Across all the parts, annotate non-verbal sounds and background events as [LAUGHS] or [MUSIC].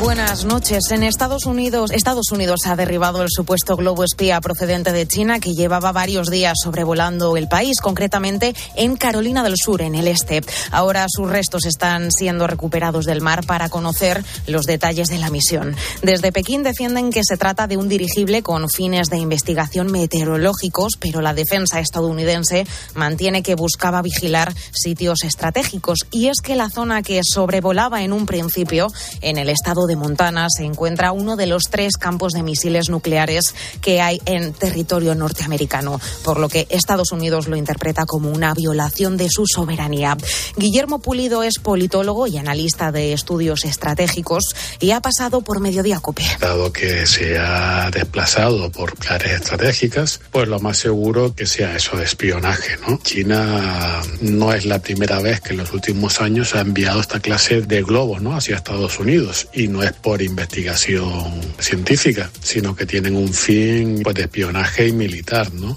Buenas noches. En Estados Unidos, Estados Unidos ha derribado el supuesto globo espía procedente de China que llevaba varios días sobrevolando el país, concretamente en Carolina del Sur, en el este. Ahora sus restos están siendo recuperados del mar para conocer los detalles de la misión. Desde Pekín defienden que se trata de un dirigible con fines de investigación meteorológicos, pero la defensa estadounidense mantiene que buscaba vigilar sitios estratégicos. Y es que la zona que sobrevolaba en un principio en el estado de Montana se encuentra uno de los tres campos de misiles nucleares que hay en territorio norteamericano, por lo que Estados Unidos lo interpreta como una violación de su soberanía. Guillermo Pulido es politólogo y analista de estudios estratégicos y ha pasado por Mediodía Cope. Dado que se ha desplazado por áreas estratégicas, pues lo más seguro que sea eso de espionaje, ¿no? China no es la primera vez que en los últimos años ha enviado esta clase de globos, ¿no? Hacia Estados Unidos y no es por investigación científica, sino que tienen un fin pues, de espionaje y militar, ¿no?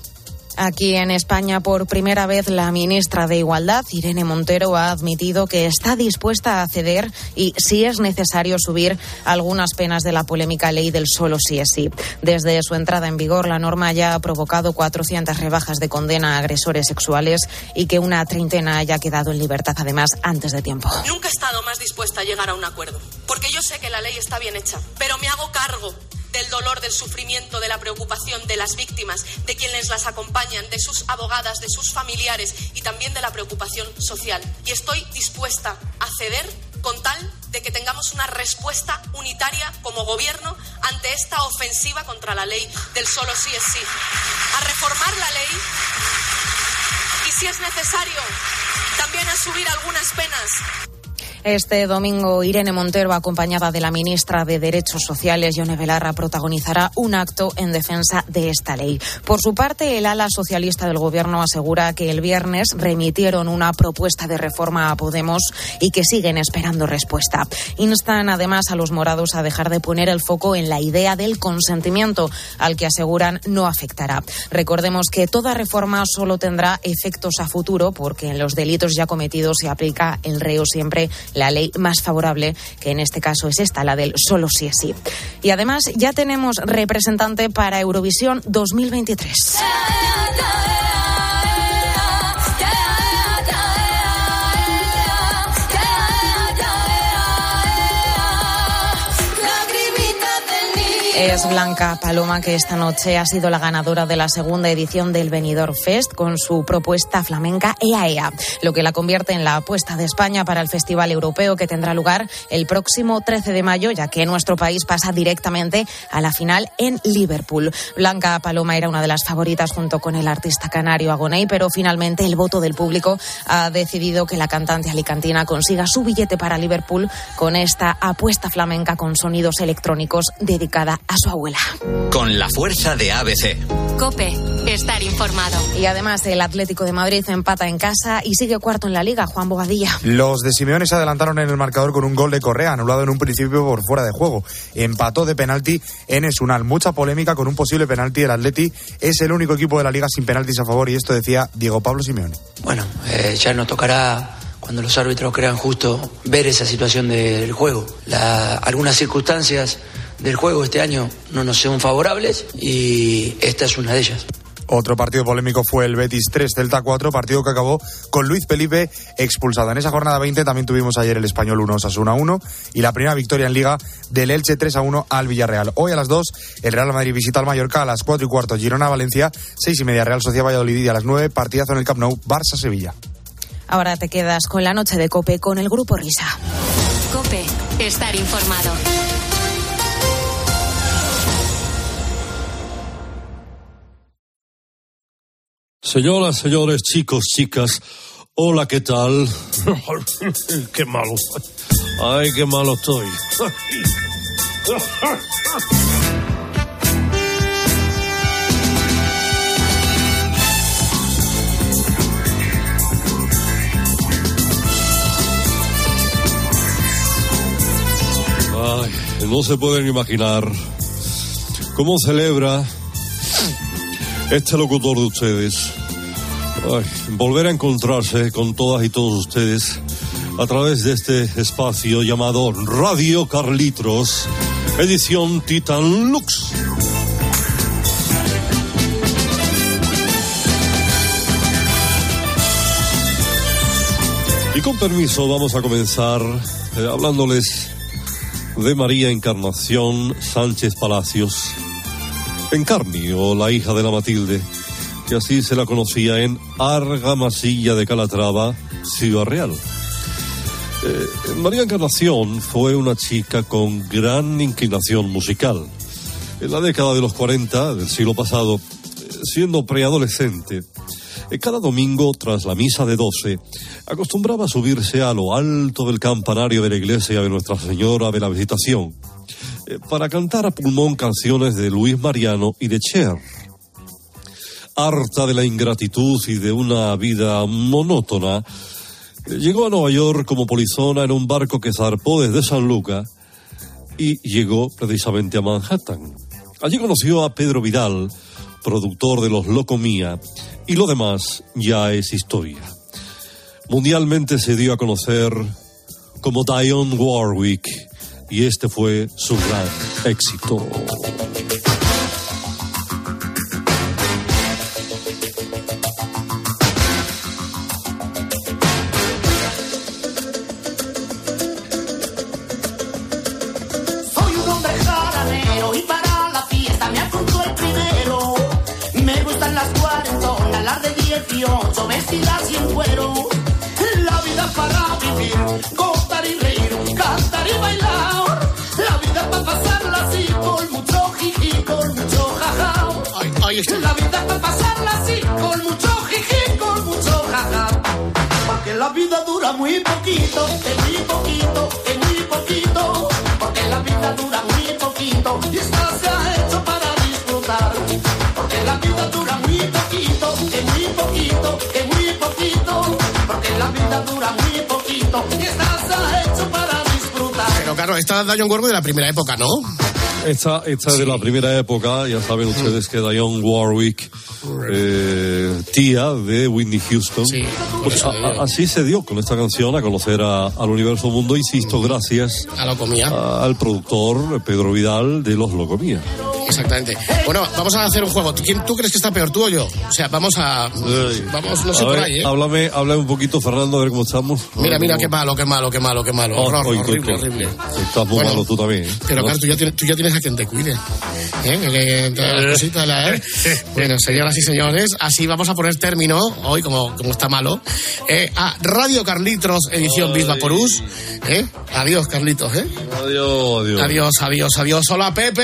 Aquí en España, por primera vez, la ministra de Igualdad, Irene Montero, ha admitido que está dispuesta a ceder y, si es necesario, subir algunas penas de la polémica ley del solo sí es sí. Desde su entrada en vigor, la norma ya ha provocado 400 rebajas de condena a agresores sexuales y que una treintena haya quedado en libertad, además, antes de tiempo. Nunca he estado más dispuesta a llegar a un acuerdo, porque yo sé que la ley está bien hecha, pero me hago cargo del dolor, del sufrimiento, de la preocupación de las víctimas, de quienes las acompañan, de sus abogadas, de sus familiares y también de la preocupación social. Y estoy dispuesta a ceder con tal de que tengamos una respuesta unitaria como gobierno ante esta ofensiva contra la ley del solo sí es sí. A reformar la ley y, si es necesario, también a subir algunas penas este domingo, Irene Montero, acompañada de la ministra de Derechos Sociales, Yone Belarra, protagonizará un acto en defensa de esta ley. Por su parte, el ala socialista del Gobierno asegura que el viernes remitieron una propuesta de reforma a Podemos y que siguen esperando respuesta. Instan además a los morados a dejar de poner el foco en la idea del consentimiento, al que aseguran no afectará. Recordemos que toda reforma solo tendrá efectos a futuro porque en los delitos ya cometidos se aplica el reo siempre la ley más favorable, que en este caso es esta, la del solo sí es sí. Y además ya tenemos representante para Eurovisión 2023. Es Blanca Paloma que esta noche ha sido la ganadora de la segunda edición del Benidorm Fest con su propuesta flamenca EAEA, lo que la convierte en la apuesta de España para el Festival Europeo que tendrá lugar el próximo 13 de mayo, ya que nuestro país pasa directamente a la final en Liverpool. Blanca Paloma era una de las favoritas junto con el artista canario Agoney, pero finalmente el voto del público ha decidido que la cantante alicantina consiga su billete para Liverpool con esta apuesta flamenca con sonidos electrónicos dedicada a su abuela. Con la fuerza de ABC. Cope, estar informado. Y además el Atlético de Madrid empata en casa y sigue cuarto en la liga, Juan Bogadilla. Los de Simeone se adelantaron en el marcador con un gol de Correa, anulado en un principio por fuera de juego. Empató de penalti en Esunal. Mucha polémica con un posible penalti. El Atleti es el único equipo de la liga sin penaltis a favor y esto decía Diego Pablo Simeone. Bueno, eh, ya nos tocará cuando los árbitros crean justo ver esa situación del juego. La, algunas circunstancias del juego este año no nos son favorables y esta es una de ellas. Otro partido polémico fue el Betis 3 Celta 4, partido que acabó con Luis Felipe expulsado. En esa jornada 20 también tuvimos ayer el Español 1 Sasuna 1 y la primera victoria en Liga del Elche 3 a 1 al Villarreal. Hoy a las 2 el Real Madrid visita al Mallorca a las 4 y cuarto Girona Valencia, 6 y media Real Sociedad Valladolid y a las 9 partidazo en el Camp Nou Barça Sevilla. Ahora te quedas con la noche de Cope con el grupo Risa. Cope, estar informado. Señoras, señores, chicos, chicas, Hola, ¿qué tal? [LAUGHS] qué malo. Ay, qué malo estoy. Ay, no se pueden imaginar cómo celebra este locutor de ustedes volver a encontrarse con todas y todos ustedes a través de este espacio llamado Radio Carlitos, edición Titan Lux. Y con permiso vamos a comenzar eh, hablándoles de María Encarnación Sánchez Palacios, Encarni o la hija de la Matilde, que así se la conocía en Argamasilla de Calatrava, Ciudad Real. Eh, María Encarnación fue una chica con gran inclinación musical. En la década de los 40 del siglo pasado, siendo preadolescente, eh, cada domingo, tras la misa de 12, acostumbraba subirse a lo alto del campanario de la iglesia de Nuestra Señora de la Visitación para cantar a pulmón canciones de Luis Mariano y de Cher. Harta de la ingratitud y de una vida monótona, eh, llegó a Nueva York como polizona en un barco que zarpó desde San Lucas y llegó precisamente a Manhattan. Allí conoció a Pedro Vidal, productor de los Locomía, y lo demás ya es historia. Mundialmente se dio a conocer como Dionne Warwick y este fue su gran éxito. Soy un hombre jaranero y para la fiesta me apunto el primero. Me gustan las cuarentonas, las de 18, vestidas y en cuero. La vida para vivir, gozar y reír, cantar y bailar. La vida para pasarla así, con mucho jiji, con mucho jaja. La vida para pasarla así, con mucho jiji, con mucho jaja. Porque la vida dura muy poquito, claro, esta es Dion Warwick de la primera época, ¿no? Esta, esta es de la primera época, ya saben ustedes que Dionne Warwick, eh, tía de Whitney Houston, pues a- a- así se dio con esta canción a conocer a- al universo mundo, insisto, gracias A Locomía. al productor Pedro Vidal de Los Locomía. Exactamente. Bueno, vamos a hacer un juego. ¿Quién, ¿Tú crees que está peor, tú o yo? O sea, vamos a. Vamos, no sé por ahí, ¿eh? Háblame, háblame un poquito, Fernando, a ver cómo estamos. Mira, mira, ¿Cómo- qué malo, qué malo, qué malo, qué malo. Oh, Horror, tú, horrible, tú. horrible. Estás muy Bueno, malo tú también. ¿eh? Pero ¿no? claro, tú ya, tienes, tú ya tienes a quien te cuide. ¿Eh? Todas las cositas, la- ¿eh? Bueno, señoras y señores, así vamos a poner término, hoy como, como está malo, eh, a Radio Carlitos, edición Bisba Porús. ¿eh? Adiós, Carlitos, ¿eh? Adiós, adiós. Adiós, adiós, adiós. Hola, Pepe.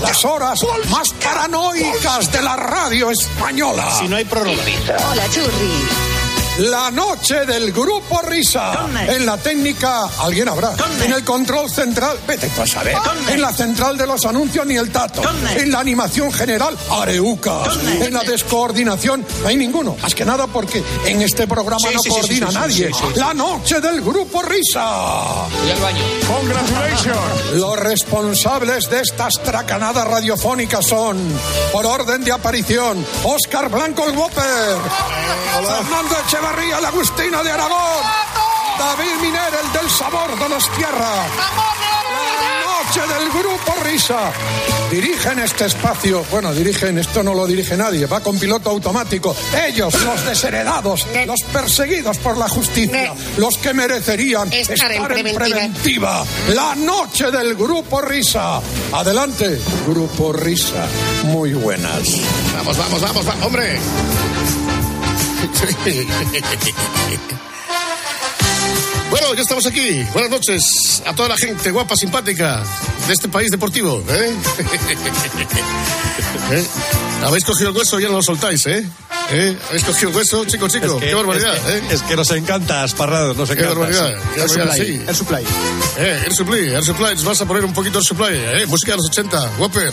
Las horas más paranoicas de la radio española. Si no hay prórroga. Hola, Churri. La noche del grupo Risa. En la técnica, alguien habrá. En el control central, vete tú a saber. En la central de los anuncios, ni el tato. En la animación general, Areuca. En la descoordinación, no hay ninguno. Más que nada porque en este programa Sí, no sí, coordina sí, sí, nadie. sí, sí, sí. La noche del grupo Risa. Y al baño. Congratulations. Los responsables de estas tracanadas radiofónicas son, por orden de aparición, Óscar Blanco el Whopper, Fernando Echevarría la Agustina de Aragón, David Miner el del sabor de los tierra. La noche del Grupo Risa. Dirigen este espacio, bueno, dirigen, esto no lo dirige nadie, va con piloto automático. Ellos, los desheredados, los perseguidos por la justicia, los que merecerían Estar en preventiva. preventiva. La noche del Grupo Risa. Adelante, Grupo Risa. Muy buenas. Vamos, vamos, vamos, va- hombre. [LAUGHS] Bueno, ya estamos aquí. Buenas noches a toda la gente guapa, simpática de este país deportivo. ¿eh? [LAUGHS] ¿Eh? Habéis cogido el hueso y ya no lo soltáis, ¿eh? ¿Eh? ¿Habéis cogido el hueso, chico, chico? Es que- Qué barbaridad, es que, ¿eh? es que nos encanta, Asparrados, nos Qué encanta. barbaridad, qué El barbaridad, supply, sí. el supply. Eh, Air Supply, Air Supply, nos vas a poner un poquito de supply, eh, música de los 80, Whopper,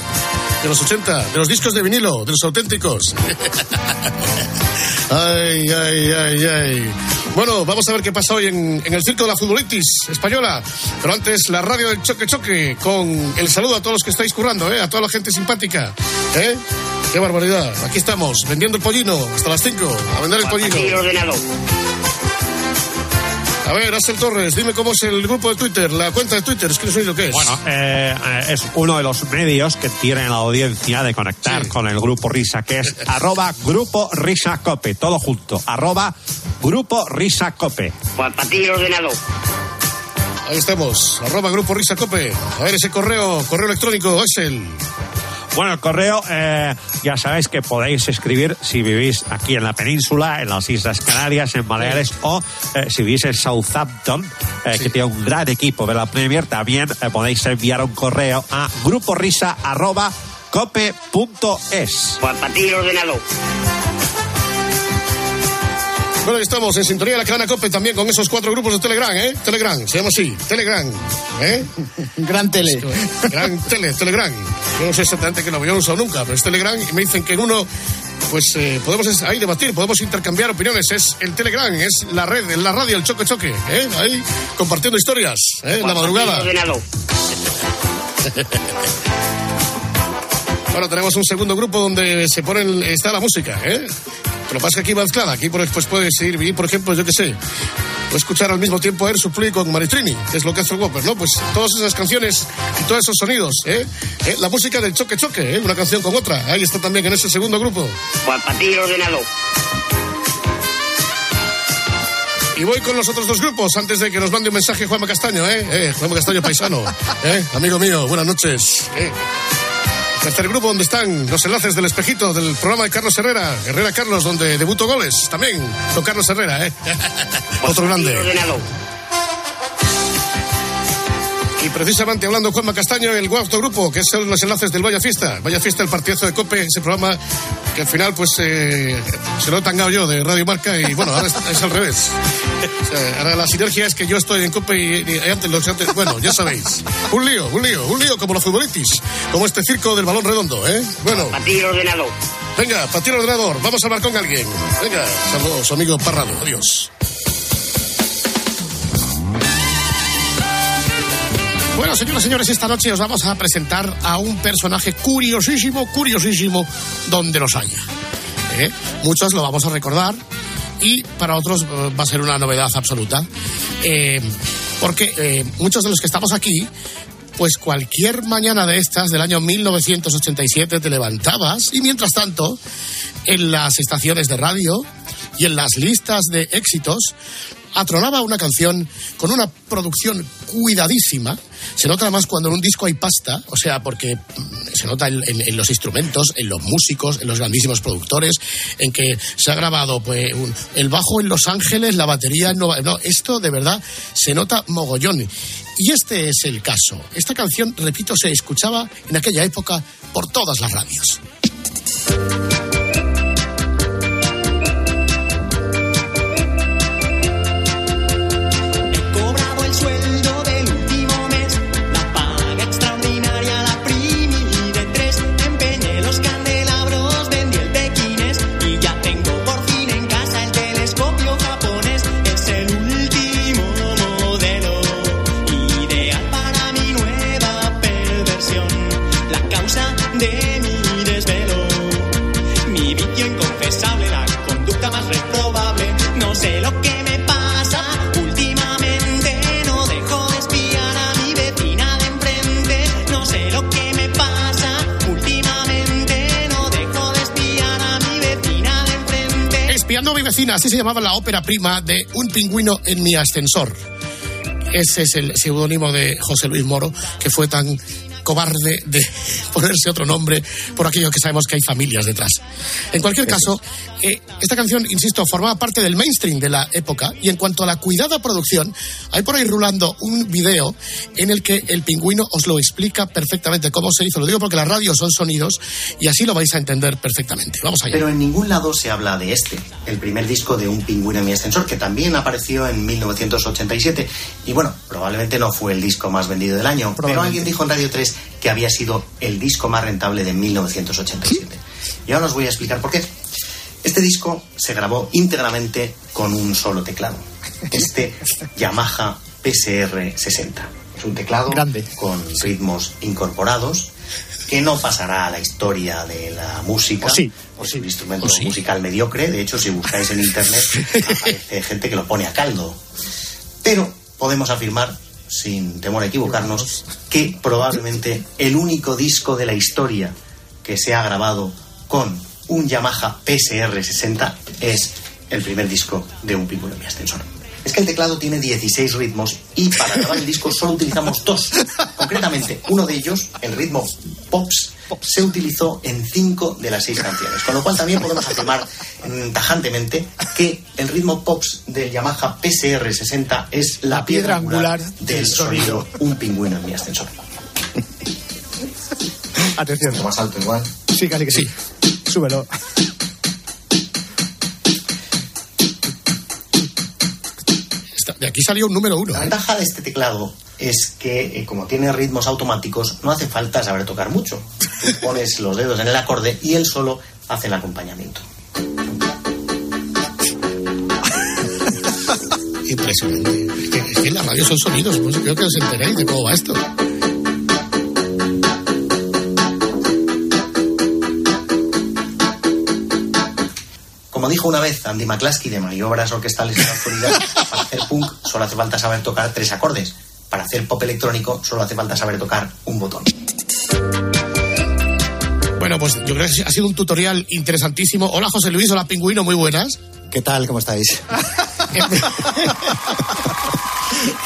de los 80, de los discos de vinilo, de los auténticos. [LAUGHS] ay, ay, ay, ay. Bueno, vamos a ver qué pasa hoy en, en el circo de la futbolitis española. Pero antes, la radio del choque choque, con el saludo a todos los que estáis currando, eh, a toda la gente simpática. ¿eh? Qué barbaridad. Aquí estamos, vendiendo el pollino hasta las 5, a vender el pollino. A ver, Axel Torres, dime cómo es el grupo de Twitter, la cuenta de Twitter, es que no sé lo que es. Bueno, eh, eh, es uno de los medios que tiene la audiencia de conectar con el grupo Risa, que es [LAUGHS] arroba grupo Risa Cope, todo junto, arroba grupo Risa Cope. Para ti el ordenador. Ahí estamos, arroba grupo Risa Cope. A ver ese correo, correo electrónico, Axel. Bueno, el correo, eh, ya sabéis que podéis escribir si vivís aquí en la península, en las Islas Canarias, en Baleares, o eh, si vivís en Southampton, eh, que tiene un gran equipo de la Premier, también eh, podéis enviar un correo a gruporisa.cope.es. Para ti el ordenador. Bueno, ahí estamos en sintonía de la cadena COPE también con esos cuatro grupos de Telegram, ¿eh? Telegram, se llama así, Telegram, ¿eh? [LAUGHS] Gran tele. Gran tele, Telegram. Yo no sé exactamente qué lo yo no usado nunca, pero es Telegram y me dicen que en uno, pues eh, podemos ahí debatir, podemos intercambiar opiniones. Es el Telegram, es la red, es la radio, el choque choque, ¿eh? Ahí compartiendo historias, ¿eh? En la madrugada. [LAUGHS] Bueno, tenemos un segundo grupo donde se ponen, está la música, ¿eh? Lo que pasa es que aquí va mezclada. Aquí pues, pues puedes ir, por ejemplo, yo qué sé, o escuchar al mismo tiempo Air Supply con Maritrini, que es lo que hace el Whopper, ¿no? Pues todas esas canciones y todos esos sonidos, ¿eh? ¿Eh? La música del choque choque, ¿eh? Una canción con otra. Ahí está también en ese segundo grupo. Para ti el ordenador. Y voy con los otros dos grupos antes de que nos mande un mensaje Juanma Castaño, ¿eh? ¿Eh? Juanma Castaño paisano, ¿eh? Amigo mío, buenas noches. ¿eh? Tercer grupo donde están los enlaces del espejito del programa de Carlos Herrera, Herrera Carlos, donde debuto goles también con Carlos Herrera, ¿eh? [LAUGHS] Otro grande. Y precisamente hablando de Juanma Castaño, el cuarto grupo, que son los enlaces del Vaya Fiesta. Vaya Fiesta, el partidazo de Cope, ese programa que al final pues eh, se lo he tangado yo de Radio Marca y bueno, ahora es, es al revés. O sea, ahora la sinergia es que yo estoy en Cope y, y antes los antes, bueno, ya sabéis. Un lío, un lío, un lío como los futbolitis, como este circo del balón redondo, ¿eh? Bueno. Para ti el ordenador. Venga, para ti el ordenador, vamos a hablar con alguien. Venga, saludos, amigo Parrado, adiós. Bueno, señoras y señores, esta noche os vamos a presentar a un personaje curiosísimo, curiosísimo, donde los haya. ¿Eh? Muchos lo vamos a recordar y para otros eh, va a ser una novedad absoluta. Eh, porque muchos de los que estamos aquí, pues cualquier mañana de estas del año 1987 te levantabas y mientras tanto, en las estaciones de radio y en las listas de éxitos, atronaba una canción con una producción cuidadísima. Se nota además cuando en un disco hay pasta, o sea, porque mm, se nota en los instrumentos, en los músicos, en los grandísimos productores, en que se ha grabado pues, un- el bajo en Los Ángeles, la batería en Nueva No, esto de verdad se nota mogollón. Y este es el caso. Esta canción, repito, se escuchaba en aquella época por todas las radios. Vecina, así se llamaba la ópera prima de Un pingüino en mi ascensor. Ese es el seudónimo de José Luis Moro, que fue tan cobarde de ponerse otro nombre por aquello que sabemos que hay familias detrás. En cualquier caso, eh, esta canción, insisto, formaba parte del mainstream de la época y en cuanto a la cuidada producción, hay por ahí rulando un video en el que el pingüino os lo explica perfectamente cómo se hizo. Lo digo porque las radios son sonidos y así lo vais a entender perfectamente. Vamos allá. Pero en ningún lado se habla de este, el primer disco de Un pingüino en mi ascensor, que también apareció en 1987. Y bueno, probablemente no fue el disco más vendido del año, pero alguien dijo en Radio 3 que había sido el disco más rentable de 1987. Y ahora os voy a explicar por qué. Este disco se grabó íntegramente con un solo teclado. [LAUGHS] Este Yamaha PSR 60. Es un teclado con ritmos incorporados que no pasará a la historia de la música. O sí, Es un instrumento musical mediocre. De hecho, si buscáis en internet, [LAUGHS] aparece gente que lo pone a caldo. Pero podemos afirmar, sin temor a equivocarnos, que probablemente el único disco de la historia que se ha grabado con un Yamaha PSR 60 es el primer disco de un pingüino mi ascensor. Es que el teclado tiene 16 ritmos y para grabar el disco solo utilizamos dos. Concretamente, uno de ellos, el ritmo Pops, se utilizó en cinco de las seis canciones. Con lo cual también podemos afirmar mm, tajantemente que el ritmo Pops del Yamaha PSR 60 es la, piedra angular del sonido Un pingüino en mi ascensor. Atención. Más alto igual. Sí, casi que sí. Súbelo. Aquí salió un número uno. La ventaja de este teclado es que, eh, como tiene ritmos automáticos, no hace falta saber tocar mucho. Tú [LAUGHS] pones los dedos en el acorde y él solo hace el acompañamiento. Impresionante. Es que, es que en la radio son sonidos, pues creo que os enteréis de cómo va esto. Como dijo una vez Andy McCluskey de maniobras orquestales en la actualidad, para hacer punk solo hace falta saber tocar tres acordes. Para hacer pop electrónico solo hace falta saber tocar un botón. Bueno, pues yo creo que ha sido un tutorial interesantísimo. Hola José Luis, hola Pingüino, muy buenas. ¿Qué tal? ¿Cómo estáis? [LAUGHS]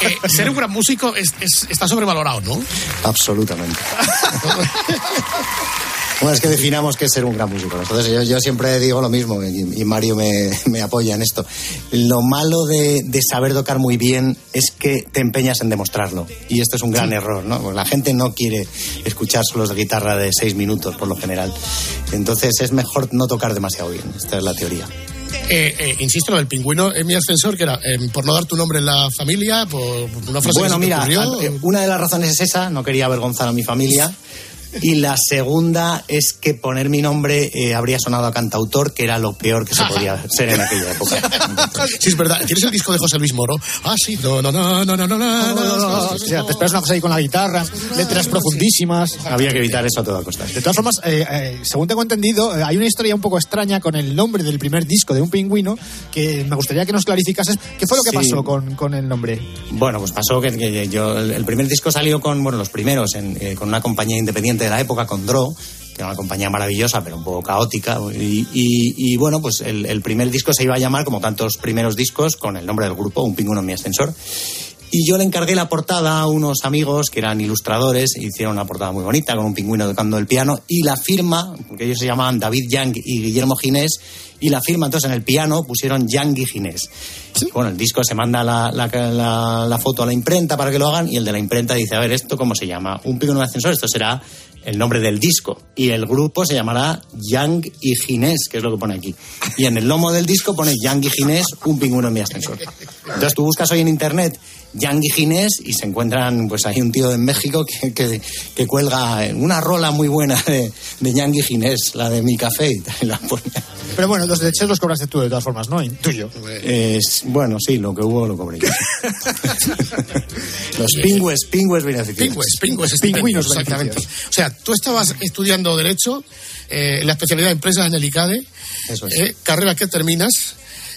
Eh, ser un gran músico es- es- está sobrevalorado, ¿no? Absolutamente. [LAUGHS] Bueno, es que definamos qué es ser un gran músico. Entonces yo, yo siempre digo lo mismo y, y Mario me, me apoya en esto. Lo malo de, de saber tocar muy bien es que te empeñas en demostrarlo. Y esto es un gran error, ¿no? Porque la gente no quiere escuchar solos de guitarra de seis minutos por lo general. Entonces es mejor no tocar demasiado bien. Esta es la teoría. Eh, eh, insisto, el pingüino en mi ascensor, que era eh, por no dar tu nombre en la familia, por una frase que Bueno, se te mira, ocurrió. eh, una de las razones es esa, no quería avergonzar a mi familia. Y la segunda es que poner mi nombre eh, habría sonado a cantautor, que era lo peor que se podía ser en aquella época. Sí, es verdad. ¿Tienes el disco de José Luis Moro? Ah, sí. No, no, no, no, no, no, no, no. O sea, te esperas una cosa ahí con la guitarra, letras profundísimas. Había que evitar eso a toda costa. De todas formas, eh, eh, según tengo entendido, eh, hay una historia un poco extraña con el nombre del primer disco de un pingüino que me gustaría que nos clarificases. ¿Qué fue lo que Sí. pasó con, con el nombre? Bueno, pues pasó que, que yo, el, primer disco salió con, bueno, los primeros, en, eh, con una compañía independiente de la época, con Draw, que era una compañía maravillosa, pero un poco caótica. Y, y- y, bueno, pues el, el primer disco se iba a llamar, como tantos primeros discos, con el nombre del grupo, Un pingüino en mi ascensor. Y yo le encargué la portada a unos amigos que eran ilustradores, hicieron una portada muy bonita con un pingüino tocando el piano y la firma, porque ellos se llamaban David Yang y Guillermo Ginés, y la firma entonces en el piano pusieron Yang y Ginés. Bueno, el disco se manda la, la- la- la foto a la imprenta para que lo hagan y el de la imprenta dice, a ver, ¿esto cómo se llama? Un pingüino en ascensor, esto será el nombre del disco. Y el grupo se llamará Yang y Ginés, que es lo que pone aquí. Y en el lomo del disco pone Yang y Ginés, un pingüino en mi ascensor. Entonces tú buscas hoy en internet Yang y Ginés y se encuentran, pues hay un tío en México que, que, que cuelga una rola muy buena de, de Yang y Ginés, la de mi café y tal, y la pone. Pero bueno, los derechos los cobraste tú de todas formas, ¿no? Tuyo. Es- bueno, sí, lo que hubo lo cobré yo. [LAUGHS] Los pingües, pingües. Pingües, pingües, pingüinos, exactamente. O sea, tú estabas estudiando Derecho, eh, la especialidad de empresas en el ICADE, Eso es. eh, carrera que terminas,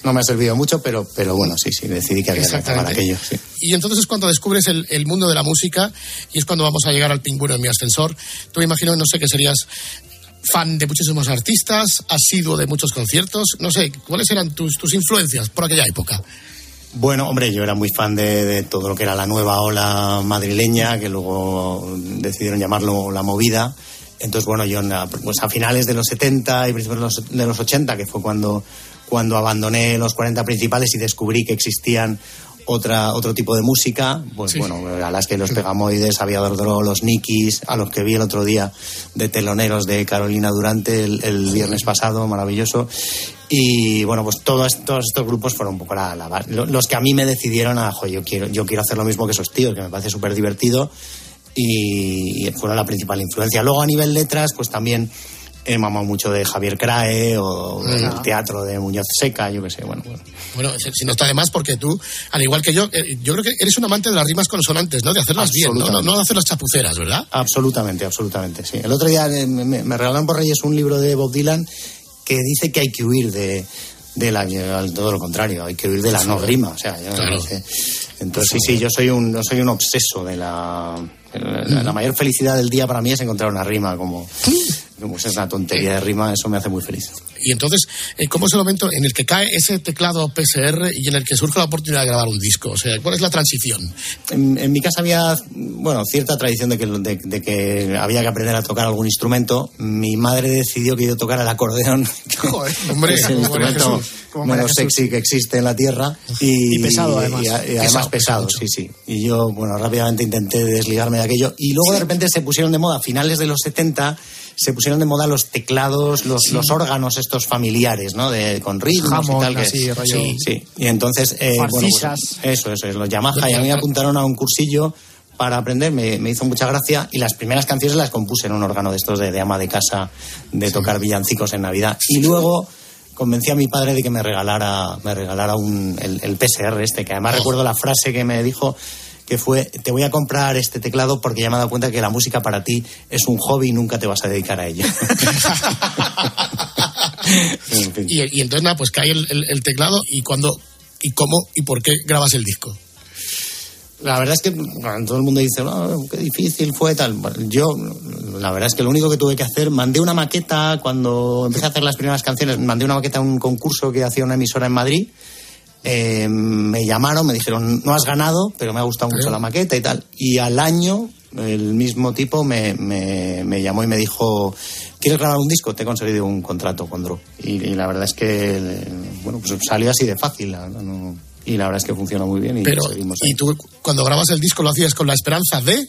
No me ha servido mucho, pero, pero bueno, sí, sí, decidí que había que acabar aquello. sí. y entonces es cuando descubres el, el mundo de la música y es cuando vamos a llegar al pingüino en mi ascensor. Tú me imagino, no sé, que serías fan de muchísimos artistas, asiduo de muchos conciertos. No sé, ¿cuáles eran tus, tus influencias por aquella época? Bueno, hombre, yo era muy fan de, de todo lo que era la nueva ola madrileña, que luego decidieron llamarlo la movida. Entonces, bueno, yo pues a finales de los 70 y principios de los, de los 80, que fue cuando, cuando abandoné los 40 principales y descubrí que existían otra, otro tipo de música, pues Sí. bueno, a las que los Pegamoides, Aviador Dro, los Nikis, a los que vi el otro día de teloneros de Carolina Durante el, el viernes pasado, maravilloso. Y bueno, pues todos, todos estos grupos fueron un poco la, la los que a mí me decidieron a, "Jo, yo quiero, yo quiero hacer lo mismo que esos tíos, que me parece súper divertido. Y fueron la principal influencia. Luego a nivel letras, pues también he mamado mucho de Javier Crae o del teatro de Muñoz Seca, yo qué sé, bueno, bueno. Bueno, si no está de más porque tú, al igual que yo, eh, yo creo que eres un amante de las rimas consonantes, ¿no? De hacerlas bien, ¿no? No, de hacer las chapuceras, ¿verdad? Absolutamente, absolutamente, sí. El otro día me, me- regalaron por Reyes un libro de Bob Dylan que dice que hay que huir de, de la, al- todo lo contrario, hay que huir de la no rima, o sea, yo Claro. no sé. entonces sí, sí, yo soy un, yo soy un obseso de la, la, la mayor felicidad del día para mí es encontrar una rima como, como es una tontería de rima, eso me hace muy feliz. Y entonces, eh, ¿cómo es el momento en el que cae ese teclado PSR y en el que surge la oportunidad de grabar un disco? O sea, ¿cuál es la transición? En, en mi casa había, bueno, cierta tradición de que, de, de que había que aprender a tocar algún instrumento. Mi madre decidió que yo tocara el acordeón. Joder, hombre, es el instrumento Jesús, menos Jesús. sexy que existe en la tierra. Y, Y pesado, además. Y, además Pesado, pesado, pesado sí, sí. Y yo, bueno, rápidamente intenté desligarme de aquello. Y luego de repente se pusieron de moda, a finales de los 70, se pusieron de moda los teclados, los, los órganos estos familiares, ¿no? De, con ritmos y tal. Que, así, rollo- sí, sí. Y entonces, eh, bueno, pues, eso, eso es, los Yamaha. Y a mí me apuntaron a un cursillo para aprender, me, me hizo mucha gracia. Y las primeras canciones las compuse en un órgano de estos de, de ama de casa, de tocar villancicos en Navidad. Y luego convencí a mi padre de que me regalara, me regalara un, el, el PSR este, que además recuerdo la frase que me dijo que fue, te voy a comprar este teclado porque ya me he dado cuenta que la música para ti es un hobby y nunca te vas a dedicar a ella. [LAUGHS] En fin. Y, y entonces, nada, pues cae el, el- el teclado y cuándo, y cómo, y por qué grabas el disco. La verdad es que bueno, todo el mundo dice, "No, qué difícil fue tal. Yo, la verdad es que lo único que tuve que hacer, mandé una maqueta cuando empecé a hacer las primeras canciones, mandé una maqueta a un concurso que hacía una emisora en Madrid. Eh, me llamaron, me dijeron, no has ganado, pero me ha gustado mucho la maqueta y tal. Y al año, el mismo tipo me, me- me llamó y me dijo, ¿quieres grabar un disco? Te he conseguido un contrato con Dro. Y, y la verdad es que, bueno, pues salió así de fácil. no- y la verdad es que funcionó muy bien y Pero, seguimos ahí. y tú, cuando grabas el disco, lo hacías con la esperanza de.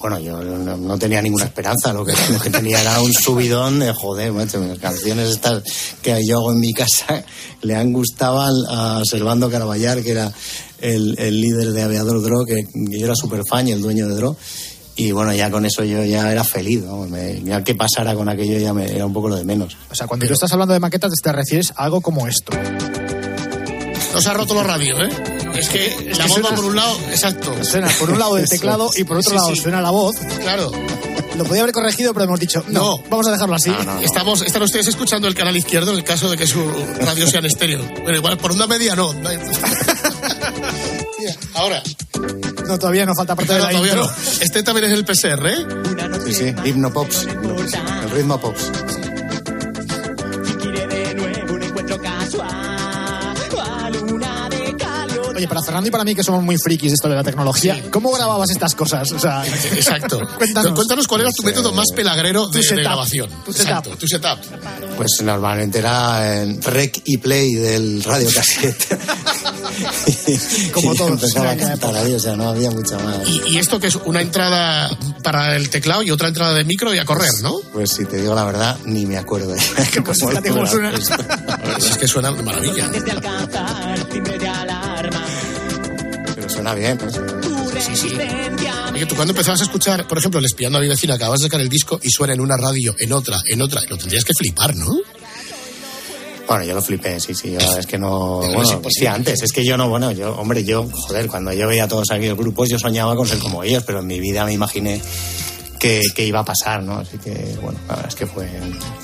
Bueno, yo no, no tenía ninguna esperanza, lo que, lo que tenía era un subidón de joder, macho, las canciones estas que yo hago en mi casa [LAUGHS] le han gustado al- a Servando Caraballar, que era el, el líder de Aviador Dro, que, que yo era súper fan y el dueño de Dro. Y bueno, ya con eso yo ya era feliz, ¿no? Me- ya que pasara con aquello ya me, era un poco lo de menos. O sea, cuando tú estás hablando de maquetas, te refieres a algo como esto. No se ha roto la radio, ¿eh? Es que la que bomba suena- por un lado, exacto. Suena por un lado del teclado y por otro Sí, lado sí. suena la voz. Claro. Lo podía haber corregido, pero hemos dicho, no, No. vamos a dejarlo así. Estamos, están ustedes escuchando el canal izquierdo en el caso de que su radio sea en estéreo. Pero igual por una media no. no [LAUGHS] Ahora, No, todavía no falta parte de no, la todavía intro. no. Este también es el PCR, ¿eh? Sí, sí, himno pops, el ritmo pops. Oye, para Fernando y para mí, que somos muy frikis esto de la tecnología, ¿cómo grababas estas cosas? O sea, Exacto. [LAUGHS] Cuéntanos. Cuéntanos cuál era tu método más pelagrero de, Tu de setup. grabación. Tu Exacto, tu setup. Pues normalmente era en rec y play del radio cassette. [LAUGHS] Como todos Empezaba a cantar ahí, o sea, no había mucha más. Y, y esto que es una entrada para el teclado y otra entrada de micro y a correr, ¿no? Pues si te digo la verdad, ni me acuerdo. [LAUGHS] Pues suena. esto. Es que suena de maravilla. Suena bien. Sí, sí. Oye, tú cuando empezabas a escuchar, por ejemplo, el espiando a mi vecina, acabas de sacar el disco y suena en una radio, en otra, en otra, lo tendrías que flipar, ¿no? Bueno, yo lo flipé, sí, sí. Yo, es que no. Pero Bueno, sí, antes. Es que yo no, bueno, yo, hombre, yo, joder, cuando yo veía a todos aquellos grupos, yo soñaba con ser como ellos, pero en mi vida me imaginé que, que iba a pasar, ¿no? Así que, bueno, la verdad es que fue,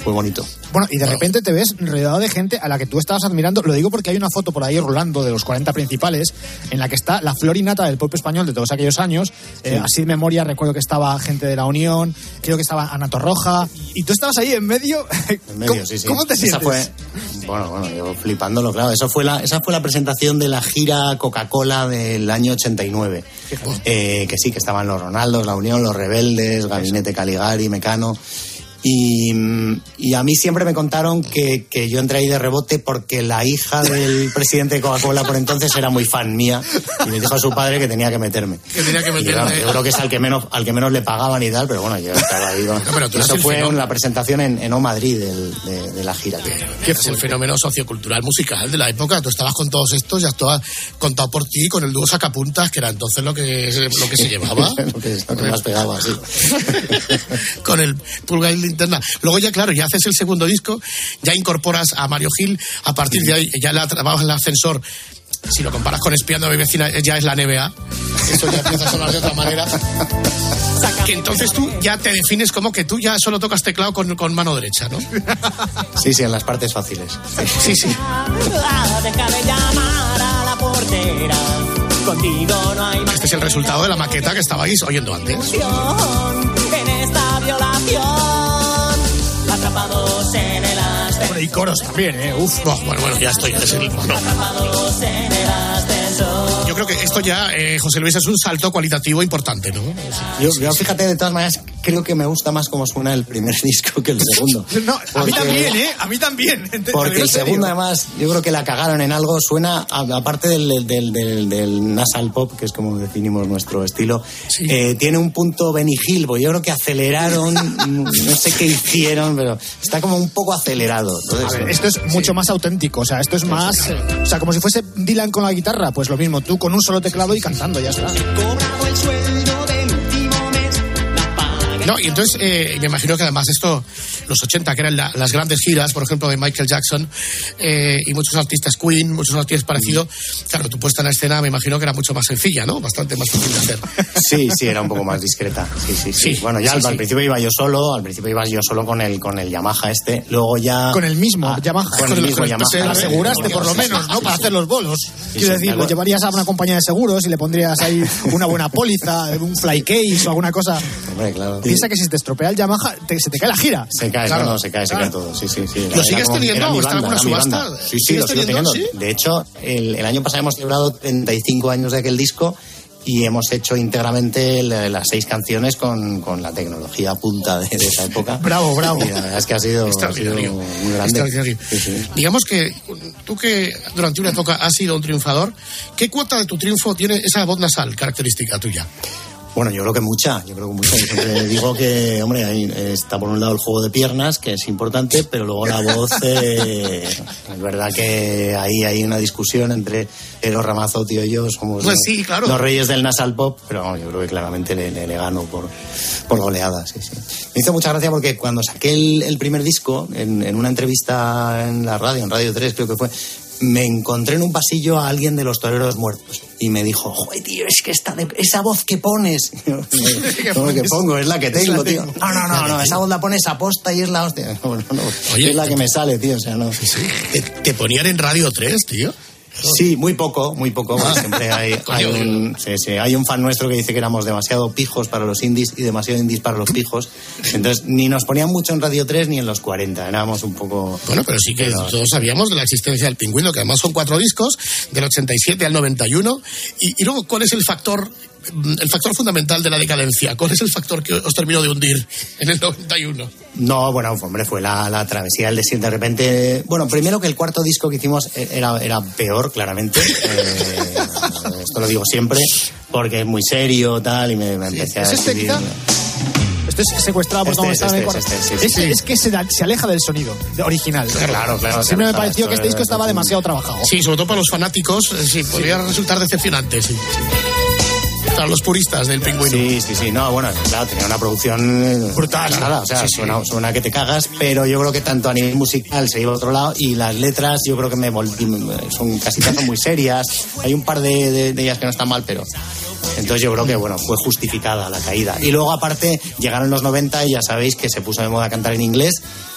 fue bonito. Bueno, y de repente te ves rodeado de gente a la que tú estabas admirando. Lo digo porque hay una foto por ahí rolando de los 40 principales en la que está la florinata del pop español de todos aquellos años. Eh, así de memoria recuerdo que estaba gente de la Unión, creo que estaba Ana Torroja. Y tú estabas ahí en medio. En medio, [LAUGHS] ¿Cómo, sí, sí. ¿Cómo te Esa sientes? fue, bueno, bueno, yo flipándolo, claro. Eso fue la, esa fue la presentación de la gira Coca-Cola del año 89. Eh, que sí, que estaban los Ronaldos, la Unión, los Rebeldes, Gabinete Caligari, Mecano. Y, y a mí siempre me contaron que, que yo entré ahí de rebote porque la hija del [LAUGHS] presidente de Coca-Cola por entonces era muy fan mía y me dijo a su padre que tenía que meterme. Que tenía que meterme. claro, yo creo que es al que menos al que menos le pagaban y tal, pero bueno, yo estaba ahí. con- pero tú eso fue en la presentación en, en O Madrid del- de, de la gira. que es el fenómeno sociocultural musical de la época. Tú estabas con todos estos, ya estaba contado por ti, con el dúo Sacapuntas, que era entonces lo que, lo que se [LAUGHS] llevaba. lo, que, lo que más pegaba, sí. [LAUGHS] con el pulgar y linterna. Luego ya, claro, ya haces el segundo disco, ya incorporas a Mario Gil, a partir de ahí ya la trabajas en el ascensor. Si lo comparas con Espiando a mi vecina, ya es la NBA. Eso ya empieza a sonar de otra manera. Que entonces tú ya te defines como que tú ya solo tocas teclado con, con mano derecha, ¿no? Sí, sí, en las partes fáciles. Sí, sí. Deja de llamar a la portera. Contigo no hay más Este es el resultado de la maqueta que estabais oyendo antes. en esta violación. Atrapados en el ascensor. Bueno, y coros también, ¿eh? Uf. bueno, bueno, ya estoy. Es el, no. Atrapados en el ascensor. Yo creo que esto ya, eh, José Luis, es un salto cualitativo importante, ¿no? Yo, yo, fíjate, de todas maneras, creo que me gusta más cómo suena el primer [LAUGHS] disco que el segundo. [LAUGHS] No, a mí también, ¿eh? A mí también. [LAUGHS] Porque el segundo, además, yo creo que la cagaron en algo. Suena, a- aparte del, del, del, del nasal pop, que es como definimos nuestro estilo, eh, tiene un punto Benny Hill, yo creo que aceleraron, no sé qué hicieron, pero está como un poco acelerado. Entonces, A ver, esto es mucho más auténtico, o sea, esto es más, eh, o sea, como si fuese Dylan con la guitarra, pues lo mismo, tú con un solo teclado y cantando, ya está. No, y entonces eh, me imagino que además esto, los 80, que eran la- las grandes giras, por ejemplo, de Michael Jackson eh, y muchos artistas Queen, muchos artistas parecidos, claro, tu puesta en escena me imagino que era mucho más sencilla, ¿no? Bastante más fácil de hacer. [LAUGHS] Sí, sí, era un poco más discreta. Sí, sí, sí. Sí, bueno, ya sí, al, sí. al principio iba yo solo, al principio iba yo solo con el, con el Yamaha este, luego ya... Con el mismo Ah, Yamaha. Con el mismo Yamaha. Te aseguraste por lo menos, ¿no? Para hacer los bolos. Quiero decir, lo llevarías a una compañía de seguros y le pondrías ahí una buena póliza, un fly case o alguna cosa. Hombre, claro. Piensa que si te estropea el Yamaha, te- se te cae la gira. Se cae, Claro. no, no, se cae, se cae todo. Sí, sí, sí. ¿Lo sigues como- teniendo? mi ¿Está en mi subasta? Sí, sí, ¿Sigues lo sigo teniendo? De hecho, el, el año pasado hemos celebrado 35 años de aquel disco y hemos hecho íntegramente la- las seis canciones con, con la tecnología punta de, de esa época. [LAUGHS] Bravo, bravo. Y la verdad es que ha sido, ha sido muy grande. Extraordinario. Sí, sí. Digamos que tú que durante una época has sido un triunfador, ¿qué cuota de tu triunfo tiene esa voz nasal característica tuya? Bueno, yo creo que mucha, yo creo que mucha. Yo siempre digo que, hombre, ahí está por un lado el juego de piernas, que es importante, pero luego la voz, eh, es verdad que ahí hay una discusión entre los Ramazotti y yo, somos Pues los, sí, claro. los reyes del nasal pop, pero yo creo que claramente le, le- le gano por, por goleada, sí, sí. Me hizo mucha gracia porque cuando saqué el, el primer disco, en, en una entrevista en la radio, en Radio 3 creo que fue, me encontré en un pasillo a alguien de los toreros muertos y me dijo, joder, tío, es que esta de- esa voz que pones, [LAUGHS] no [LAUGHS] que pongo, es la que tengo, tío. No, no, no, no, esa voz la pones a posta y es la hostia. [LAUGHS] No, no, no, Oye, es la que me sale, tío, o sea, no. ¿Te, te ponían en Radio 3, tío? Sí, muy poco, muy poco. porque siempre hay, [LAUGHS] hay un, sí, sí, hay un fan nuestro que dice que éramos demasiado pijos para los indies y demasiado indies para los pijos. Entonces, ni nos ponían mucho en Radio 3 ni en los 40. Éramos un poco. Bueno, pero sí que todos sabíamos de la existencia del pingüino, que además son cuatro discos, del 87 al 91. Y, y luego, ¿cuál es el factor, el factor fundamental de la decadencia? ¿Cuál es el factor que os terminó de hundir en el 91? No, bueno, hombre, fue la, la travesía del desierto. De repente, bueno, primero que el cuarto disco que hicimos eh, era, era peor, claramente. [LAUGHS] Eh, esto lo digo siempre, porque es muy serio, tal, y me, me empecé a ¿Es este, escribir- quizá? Esto es secuestrado por Este cómo es, estaba en el este es, este es, sí, sí. Es- es que se, da- se aleja del sonido original. Claro, claro, Siempre me pareció que este es- disco estaba demasiado trabajado. Sí, sobre todo para los fanáticos, eh, sí, podría resultar decepcionante, sí. Para los puristas del pingüino. Sí, sí, sí. No, bueno, claro, tenía una producción Brutal. Nada, o sea, Sí, sí. Suena, suena que te cagas, pero yo creo que tanto a nivel musical se iba a otro lado y las letras yo creo que me volví, son casi todas muy serias. Hay un par de, de- de ellas que no están mal, pero Entonces yo creo que, bueno, fue justificada la caída. Y luego, aparte, llegaron los 90 y ya sabéis que se puso de moda cantar en inglés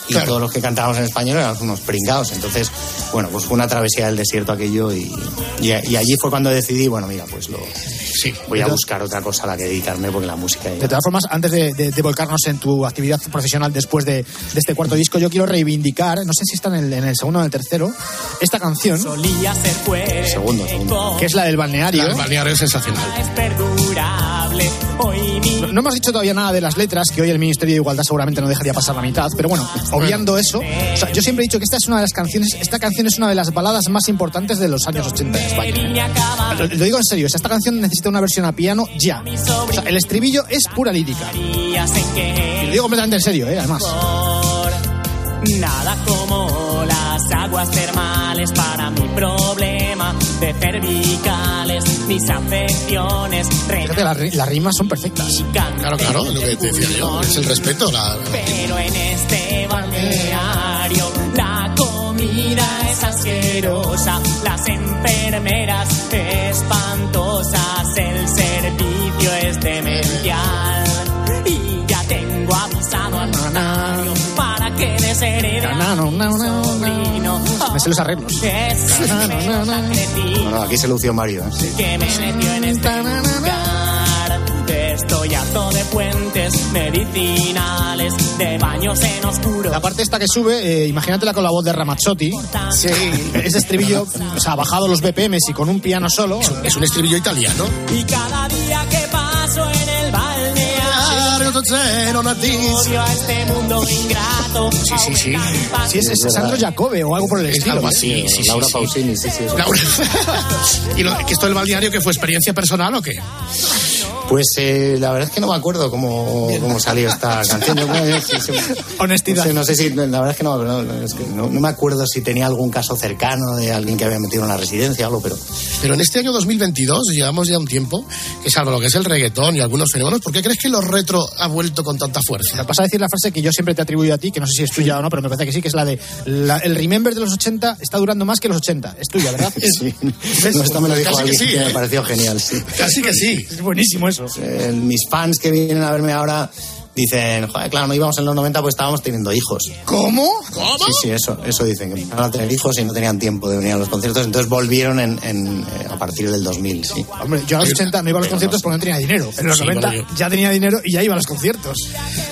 y todos los que cantábamos en español eran unos pringados. Entonces, bueno, pues fue una travesía del desierto aquello y, y, y allí fue cuando decidí, bueno, mira, pues lo voy a buscar otra cosa a la que dedicarme porque la música... De todas formas, antes de, de- de volcarnos en tu actividad profesional después de, de este cuarto disco, yo quiero reivindicar, no sé si está en el, en el segundo o en el tercero, esta canción, Solía ser fuerte. Segundo, que es la del balneario. El balneario es sensacional. No, hemos dicho todavía nada de las letras, que hoy el Ministerio de Igualdad seguramente no dejaría pasar la mitad, pero bueno, obviando eso, yo siempre he dicho que esta es una de las canciones, esta canción es una de las baladas más importantes de los años 80 en España. Lo, digo en serio, esta canción necesita una versión a piano ya. O sea, el estribillo es pura lírica. Y lo digo completamente en serio, ¿eh? además. Nada como las aguas termales para mi problema de cervicales, mis afecciones. Fíjate, las, las rimas son perfectas. Claro, claro, lo que te decía yo, es el respeto. La, Pero en este balneario la comida es asquerosa, las enfermeras espantosas, el servicio es demencial. Y ya tengo avisado al notario para que desherede a No, no, no. Me sé los arreglos. Es No, no, aquí se lució Mario. ¿eh? que me metió en este. Estoy harto de puentes medicinales, de baños en oscuro. La parte esta que sube, eh, imagínatela con la voz de Ramazzotti. Sí. Ese estribillo, o sea, bajado los BPMs y con un piano solo. Es un estribillo italiano. Y cada día que paso en el balneario, odio a este mundo ingrato. Sí, sí, sí. Sí, es, es Sandro Jacobe o algo por el Es estilo. algo ¿eh? así, sí, sí, Laura sí. Pausini, sí, sí. Laura. [LAUGHS] ¿Y lo, que esto del balneario que fue experiencia personal o qué? Pues eh, la verdad es que no me acuerdo cómo, cómo salió esta canción. Yo, bueno, sí, sí. Honestidad. No sé, no sé si, la verdad es que no, no, es que no, no me acuerdo si tenía algún caso cercano de alguien que había metido en la residencia o algo, pero Pero en este año 2022 llevamos ya un tiempo que salvo lo que es el reggaetón y algunos fenómenos, ¿por qué crees que lo retro ha vuelto con tanta fuerza? Me pasa a decir la frase que yo siempre te atribuyo a ti, que no sé si es tuya o no, pero me parece que sí, que es la de la- el Remember de los 80 está durando más que los 80. Es tuya, ¿verdad? [LAUGHS] sí. No, esto me lo dijo Casi que alguien sí, que, ¿eh? me pareció genial, sí. Casi que sí. Es buenísimo eso. Mis fans que vienen a verme ahora dicen, joder, claro, no íbamos en los 90 pues estábamos teniendo hijos. ¿Cómo? ¿Cómo? Sí, sí, eso, eso dicen, que empezaron a tener hijos y no tenían tiempo de venir a los conciertos, entonces volvieron en, en, eh, a partir del 2000, sí. Hombre, yo a los 80 no iba a los conciertos porque no tenía dinero. En los Sí, 90 bueno, ya tenía dinero y ya iba a los conciertos.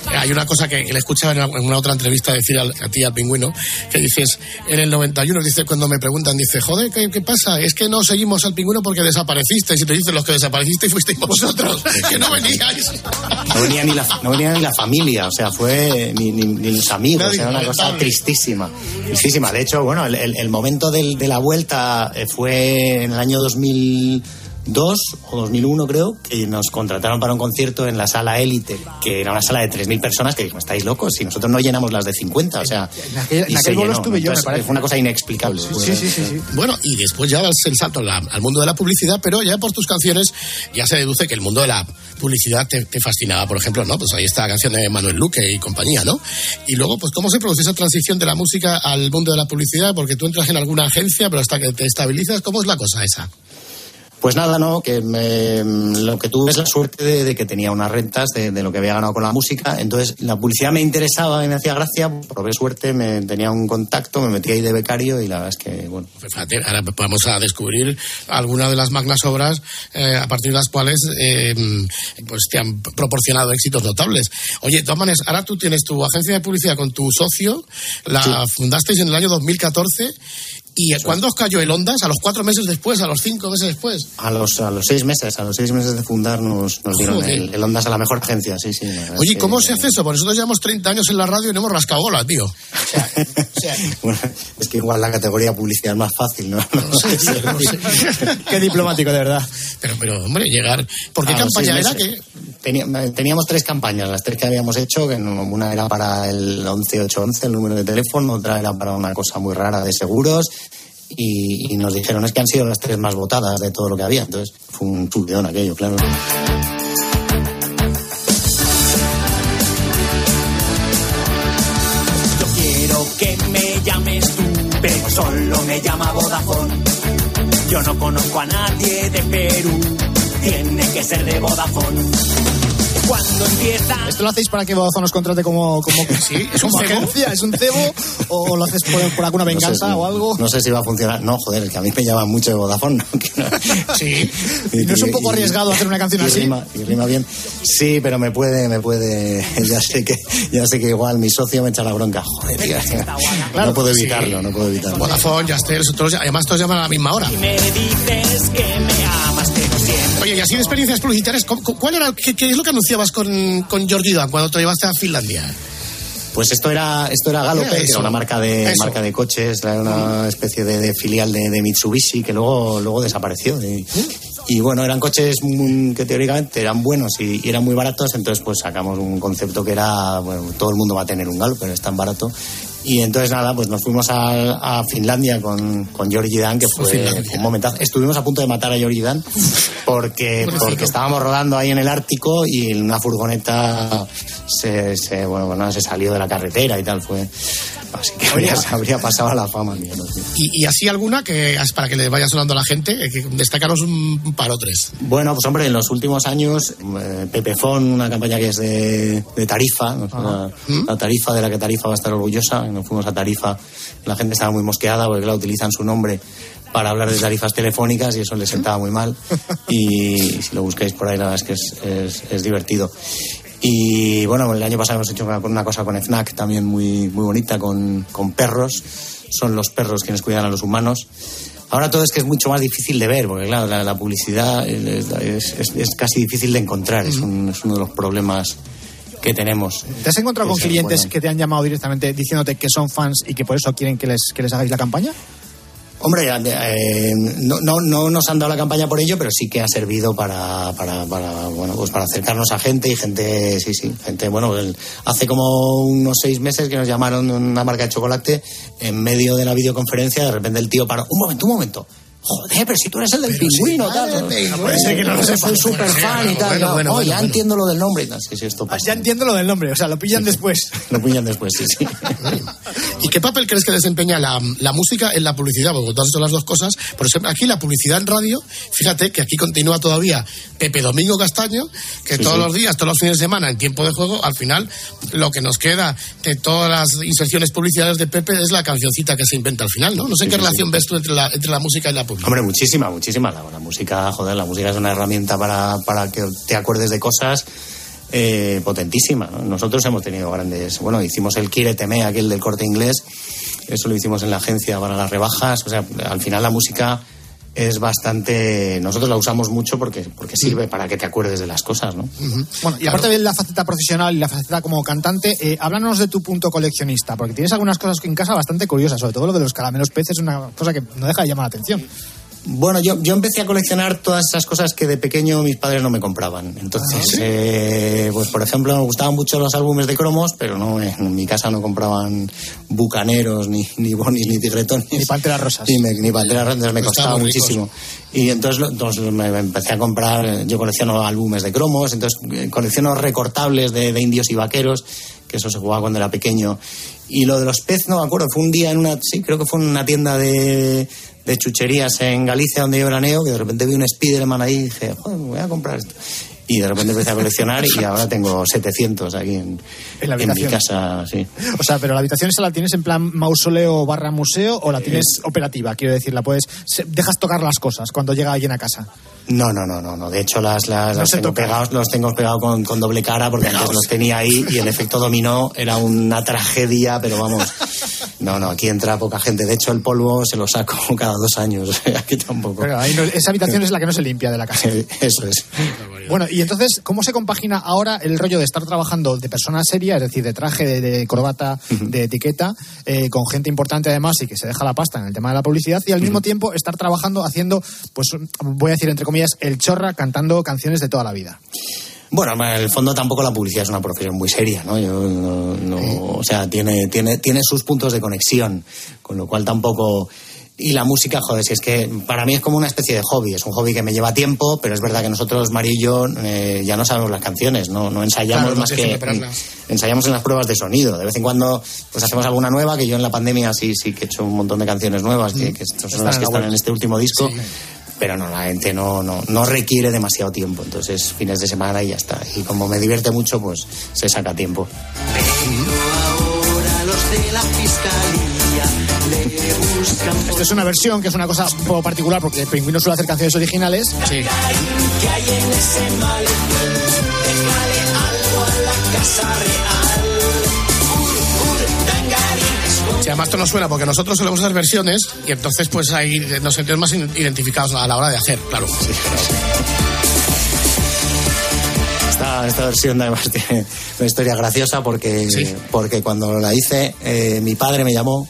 Hay una cosa que, le escuchaba en una- en una otra entrevista decir al- a ti, al pingüino, que dices, en el 91, dice, cuando me preguntan, dice, joder, ¿qué, qué pasa? Es que no seguimos al pingüino porque desaparecisteis. Y te dicen, los que desaparecisteis fuisteis vosotros, que no veníais. No venía ni la, no venía ni la familia, o sea, fue ni, ni, ni los amigos, era una cosa tristísima. Tristísima. De hecho, bueno, el, el- el momento del- de la vuelta eh, fue en el año 2002 o 2001, creo, que nos contrataron para un concierto en la sala Élite, que era una sala de 3.000 personas, que dijimos, estáis locos, si nosotros no llenamos las de 50, o sea. En aquel- en se estuve yo, me parece. Fue una cosa inexplicable. Sí, sí, sí, sí. Bueno, y después ya das el salto al mundo de la publicidad, pero ya por tus canciones ya se deduce que el mundo de la publicidad te, te fascinaba, por ejemplo, ¿no? Pues ahí está la canción de Manuel Luque y compañía, ¿no? Y luego, pues, ¿cómo se produce esa transición de la música al mundo de la publicidad? Porque tú entras en alguna agencia, pero hasta que te estabilizas, ¿cómo es la cosa esa? Pues nada, no, que me- lo que tuve es la suerte de, de que tenía unas rentas de, de lo que había ganado con la música. Entonces, la publicidad me interesaba y me hacía gracia. Probé suerte, me tenía un contacto, me metí ahí de becario y la verdad es que, bueno. Fíjate, ahora vamos a descubrir algunas de las magnas obras eh, a partir de las cuales eh, pues te han proporcionado éxitos notables. Oye, maneras, ahora tú tienes tu agencia de publicidad con tu socio, la fundasteis en el año 2014. ¿Y cuándo os cayó el Ondas? ¿A los cuatro meses después? ¿A los cinco meses después? A los, a los seis meses, a los seis meses de fundar nos, nos dieron el, el Ondas a la mejor agencia, sí, sí. Oye, es ¿y que- cómo se hace eso? Porque nosotros llevamos 30 años en la radio y no hemos rascado bola, tío. [LAUGHS] Bueno, es que igual la categoría publicidad es más fácil, ¿no? No sé, [LAUGHS] tío, no sé. Qué diplomático, de verdad. Pero, pero, hombre, llegar... ¿Por qué A campaña era que...? Tenía- teníamos tres campañas, las tres que habíamos hecho, que una era para el 11811, el número de teléfono, otra era para una cosa muy rara de seguros, y, y nos dijeron, es que han sido las tres más votadas de todo lo que había. Entonces fue un subidón aquello, claro. Yo quiero que me llames tú, pero solo me llama Vodafone. Yo no conozco a nadie de Perú tiene que ser de Vodafone. Cuando empieza ¿Esto lo hacéis para que Vodafone os contrate como, como, [LAUGHS] Sí, es un cebo. agencia? ¿Es un cebo? ¿O lo haces por, por alguna venganza no sé, o algo? No sé si va a funcionar. No, joder, es que a mí me llaman mucho de Vodafone. [LAUGHS] ¿no? Que no- Sí. ¿Y no es un poco arriesgado hacer una canción y así? Rima, y rima bien. Sí, pero me puede, me puede. [LAUGHS] Ya sé que, ya sé que igual mi socio me echa la bronca. Joder, tío, no puedo evitarlo, no puedo evitarlo. Vodafone, Yastel, todos, además todos llaman a la misma hora. me dices que me amas, pero siempre. Oye, y así de experiencias publicitarias, ¿cu- cu- ¿cuál era, qué, qué es lo que anunciabas con, con Jordi Dan cuando te llevaste a Finlandia? Pues esto era, esto era Galope, Era que era una marca de, Eso. marca de coches, era una especie de, de filial de, de Mitsubishi que luego, luego desapareció. Y, y bueno, eran coches que teóricamente eran buenos y, y eran muy baratos, entonces pues sacamos un concepto que era, bueno, todo el mundo va a tener un Galope, pero es tan barato. Y entonces nada, pues nos fuimos a, a Finlandia con, con Georgie Dan, que fue, Finlandia. un momentazo. Estuvimos a punto de matar a Georgie Dan porque, porque estábamos rodando ahí en el Ártico y una furgoneta se, se, bueno, bueno, se salió de la carretera y tal. Fue, así que habría, habría pasado a la fama. no sé. Y, y así alguna que para que le vaya sonando a la gente, eh, que destacaros un par o tres. Bueno, pues hombre, en los últimos años, eh, Pepefon, una campaña que es de, de Tarifa, ¿no? la, la Tarifa de la que Tarifa va a estar orgullosa. Fuimos a Tarifa, la gente estaba muy mosqueada porque, claro, utilizan su nombre para hablar de tarifas telefónicas y eso les sentaba muy mal. Y si lo busquéis por ahí, la verdad es que es, es- es divertido. Y bueno, el año pasado hemos hecho una, una cosa con FNAC también muy, muy bonita, con, con perros. Son los perros quienes cuidan a los humanos. Ahora todo es que es mucho más difícil de ver, porque claro, la, la publicidad es, es- es casi difícil de encontrar, es, un- es uno de los problemas que tenemos. ¿Te has encontrado con clientes que te han llamado directamente diciéndote que son fans y que por eso quieren que les, que les hagáis la campaña? Hombre, eh, no, no, no nos han dado la campaña por ello, pero sí que ha servido para, para, para, bueno, pues para acercarnos a gente y gente, sí, sí, gente, bueno, el- hace como unos seis meses que nos llamaron una marca de chocolate en medio de la videoconferencia, de repente el tío paró, un momento, un momento. Joder, pero si tú eres el del pingüino, tal. pingüino. Puede ser que no lo soy súper fan y tal. bueno, ¿no? bueno, ya entiendo lo del nombre y tal. Sí, sí, esto pasa. Ya entiendo lo del nombre, o sea, lo pillan después. [LAUGHS] Lo pillan después, sí, sí. [LAUGHS] ¿Y qué papel crees que desempeña la, la música en la publicidad? Porque tú has hecho las dos cosas. Por ejemplo, aquí la publicidad en radio, fíjate que aquí continúa todavía Pepe Domingo Castaño, que Sí, todos los días, todos los fines de semana, en tiempo de juego, al final, lo que nos queda de todas las inserciones publicitarias de Pepe es la cancioncita que se inventa al final, ¿no? No sé qué relación ves tú entre la, entre la música y la publicidad. Hombre, muchísima, muchísima. La, la música, joder, la música es una herramienta para, para que te acuerdes de cosas eh, potentísima. ¿no? Nosotros hemos tenido grandes. Bueno, hicimos el Kire Teme, aquel del corte inglés. Eso lo hicimos en la agencia para las rebajas. O sea, al final la música es bastante. Nosotros la usamos mucho porque, porque sirve para que te acuerdes de las cosas, ¿no? Bueno, y aparte de la faceta profesional y la faceta como cantante, eh, háblanos de tu punto coleccionista, porque tienes algunas cosas en casa bastante curiosas, sobre todo lo de los caramelos peces, es una cosa que no deja de llamar la atención. Bueno, yo, yo empecé a coleccionar todas esas cosas que de pequeño mis padres no me compraban. Entonces, eh, pues por ejemplo, me gustaban mucho los álbumes de cromos, pero no en mi casa no compraban bucaneros, ni, ni bonis, ni tigretones. Ni panteras rosas. Ni, me- ni panteras rosas, me costaba muchísimo. Y entonces, entonces me empecé a comprar, eh, yo colecciono álbumes de cromos, entonces eh, colecciono recortables de, de indios y vaqueros, que eso se jugaba cuando era pequeño. Y lo de los pez, no me acuerdo, fue un día en una, sí, creo que fue en una tienda de, de chucherías en Galicia donde yo veraneo, que de repente vi un Spiderman ahí y dije, joder, me voy a comprar esto. Y de repente empecé a coleccionar y ahora tengo 700 aquí en, En la en mi casa, sí. O sea, pero la habitación esa la tienes en plan mausoleo barra museo o la tienes operativa, quiero decir, la puedes, dejas tocar las cosas cuando llega alguien a casa. No, no, no, no, no. De hecho, las, las, No las se tengo pegados, los tengo pegados con, con doble cara porque antes los tenía ahí y el efecto dominó era una tragedia, pero vamos. No, no, aquí entra poca gente. De hecho, el polvo se lo saco [LAUGHS] cada dos años. [LAUGHS] Aquí tampoco. Pero ahí no- esa habitación es la que no se limpia de la casa. [LAUGHS] Eso es. Bueno, y entonces, ¿cómo se compagina ahora el rollo de estar trabajando de persona seria, es decir, de traje, de, de corbata, de etiqueta, eh, con gente importante además y que se deja la pasta en el tema de la publicidad, y al mismo tiempo estar trabajando haciendo, pues voy a decir entre comillas, el chorra cantando canciones de toda la vida? Bueno, en el fondo tampoco la publicidad es una profesión muy seria, ¿no? Yo no, no- o sea, tiene, tiene, tiene sus puntos de conexión, con lo cual tampoco... Y la música, joder, si es que para mí es como una especie de hobby, es un hobby que me lleva tiempo, pero es verdad que nosotros, Mario y yo, eh, ya no sabemos las canciones, no, no ensayamos Claro, más que... que ensayamos en las pruebas de sonido. De vez en cuando pues hacemos alguna nueva, que yo en la pandemia sí, sí que he hecho un montón de canciones nuevas, que, que estas son las que están en este último disco. Pero normalmente no, no, no requiere demasiado tiempo. Entonces, fines de semana y ya está. Y como me divierte mucho, pues se saca tiempo. Ahora los de la fiscalía le buscan Esto es una versión que es una cosa un poco particular porque el pingüino suele hacer canciones originales. que hay en ese malecón. Déjale algo a la casa real. Sí, además esto nos suena porque nosotros solemos hacer versiones y entonces pues ahí nos sentimos más identificados a la hora de hacer, claro. Esta, esta versión además [LAUGHS] tiene una historia graciosa porque, porque cuando la hice, eh, mi padre me llamó.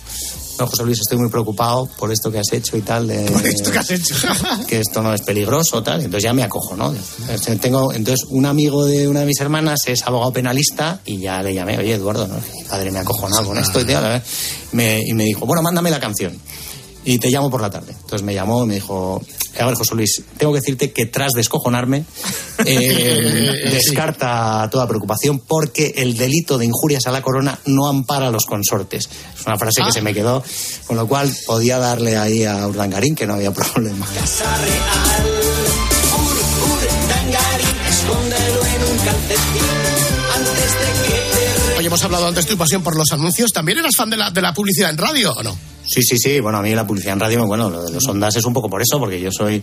No, José Luis, estoy muy preocupado por esto que has hecho y tal. De, Por esto que has hecho. [LAUGHS] que esto no es peligroso, tal. Entonces ya me acojo, ¿no? Entonces, Tengo, entonces, un amigo de una de mis hermanas es abogado penalista y ya le llamé, oye, Eduardo, ¿no? Mi padre me acojonado con esto y tal. Me, y me dijo, bueno, mándame la canción. Y te llamo por la tarde. Entonces me llamó y me dijo, a ver, José Luis, tengo que decirte que tras descojonarme, [LAUGHS] eh, descarta toda preocupación porque el delito de injurias a la corona no ampara a los consortes. Es una frase Ah. que se me quedó, con lo cual podía darle ahí a Urdangarín que no había [LAUGHS] problema. casa real. Hemos hablado antes de tu pasión por los anuncios. ¿También eras fan de la, de la publicidad en radio o no? Sí, sí, sí. Bueno, a mí la publicidad en radio, bueno, lo de los ondas es un poco por eso, porque yo soy,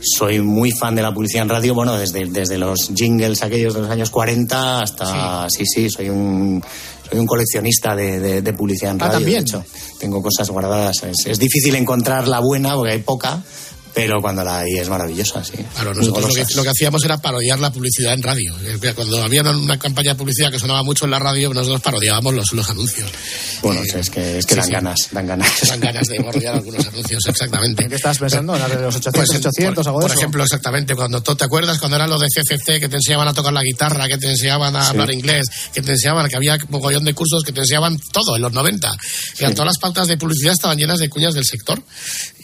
soy muy fan de la publicidad en radio, bueno, desde, desde los jingles aquellos de los años 40 hasta, sí, sí, soy un, soy un coleccionista de, de- de publicidad en Ah, radio. también. De hecho, tengo cosas guardadas. Es, es difícil encontrar la buena porque hay poca, pero cuando la hay es maravillosa, sí. Claro, nosotros lo que, lo que hacíamos era parodiar la publicidad en radio. Eh, Cuando había una campaña de publicidad que sonaba mucho en la radio, nosotros parodiábamos los, los anuncios. Bueno, es que, es que sí, dan sí. ganas, dan ganas. [LAUGHS] Dan ganas de parodiar algunos anuncios, exactamente. ¿En qué estabas pensando? ¿En la de los 800, Pues, 800, algo de por eso? ejemplo, exactamente, cuando tú te acuerdas cuando era lo de CCC, que te enseñaban a tocar la guitarra, que te enseñaban a Sí. hablar inglés, que te enseñaban, que había un mogollón de cursos que te enseñaban todo en los 90. Que todas las pautas de publicidad estaban llenas de cuñas del sector.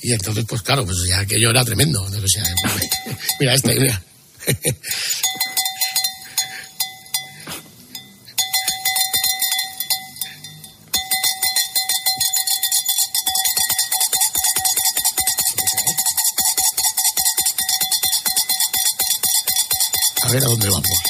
Y entonces, pues claro, pues ya aquello era tremendo. [LAUGHS] Mira este, mira. [LAUGHS] A ver a dónde vamos.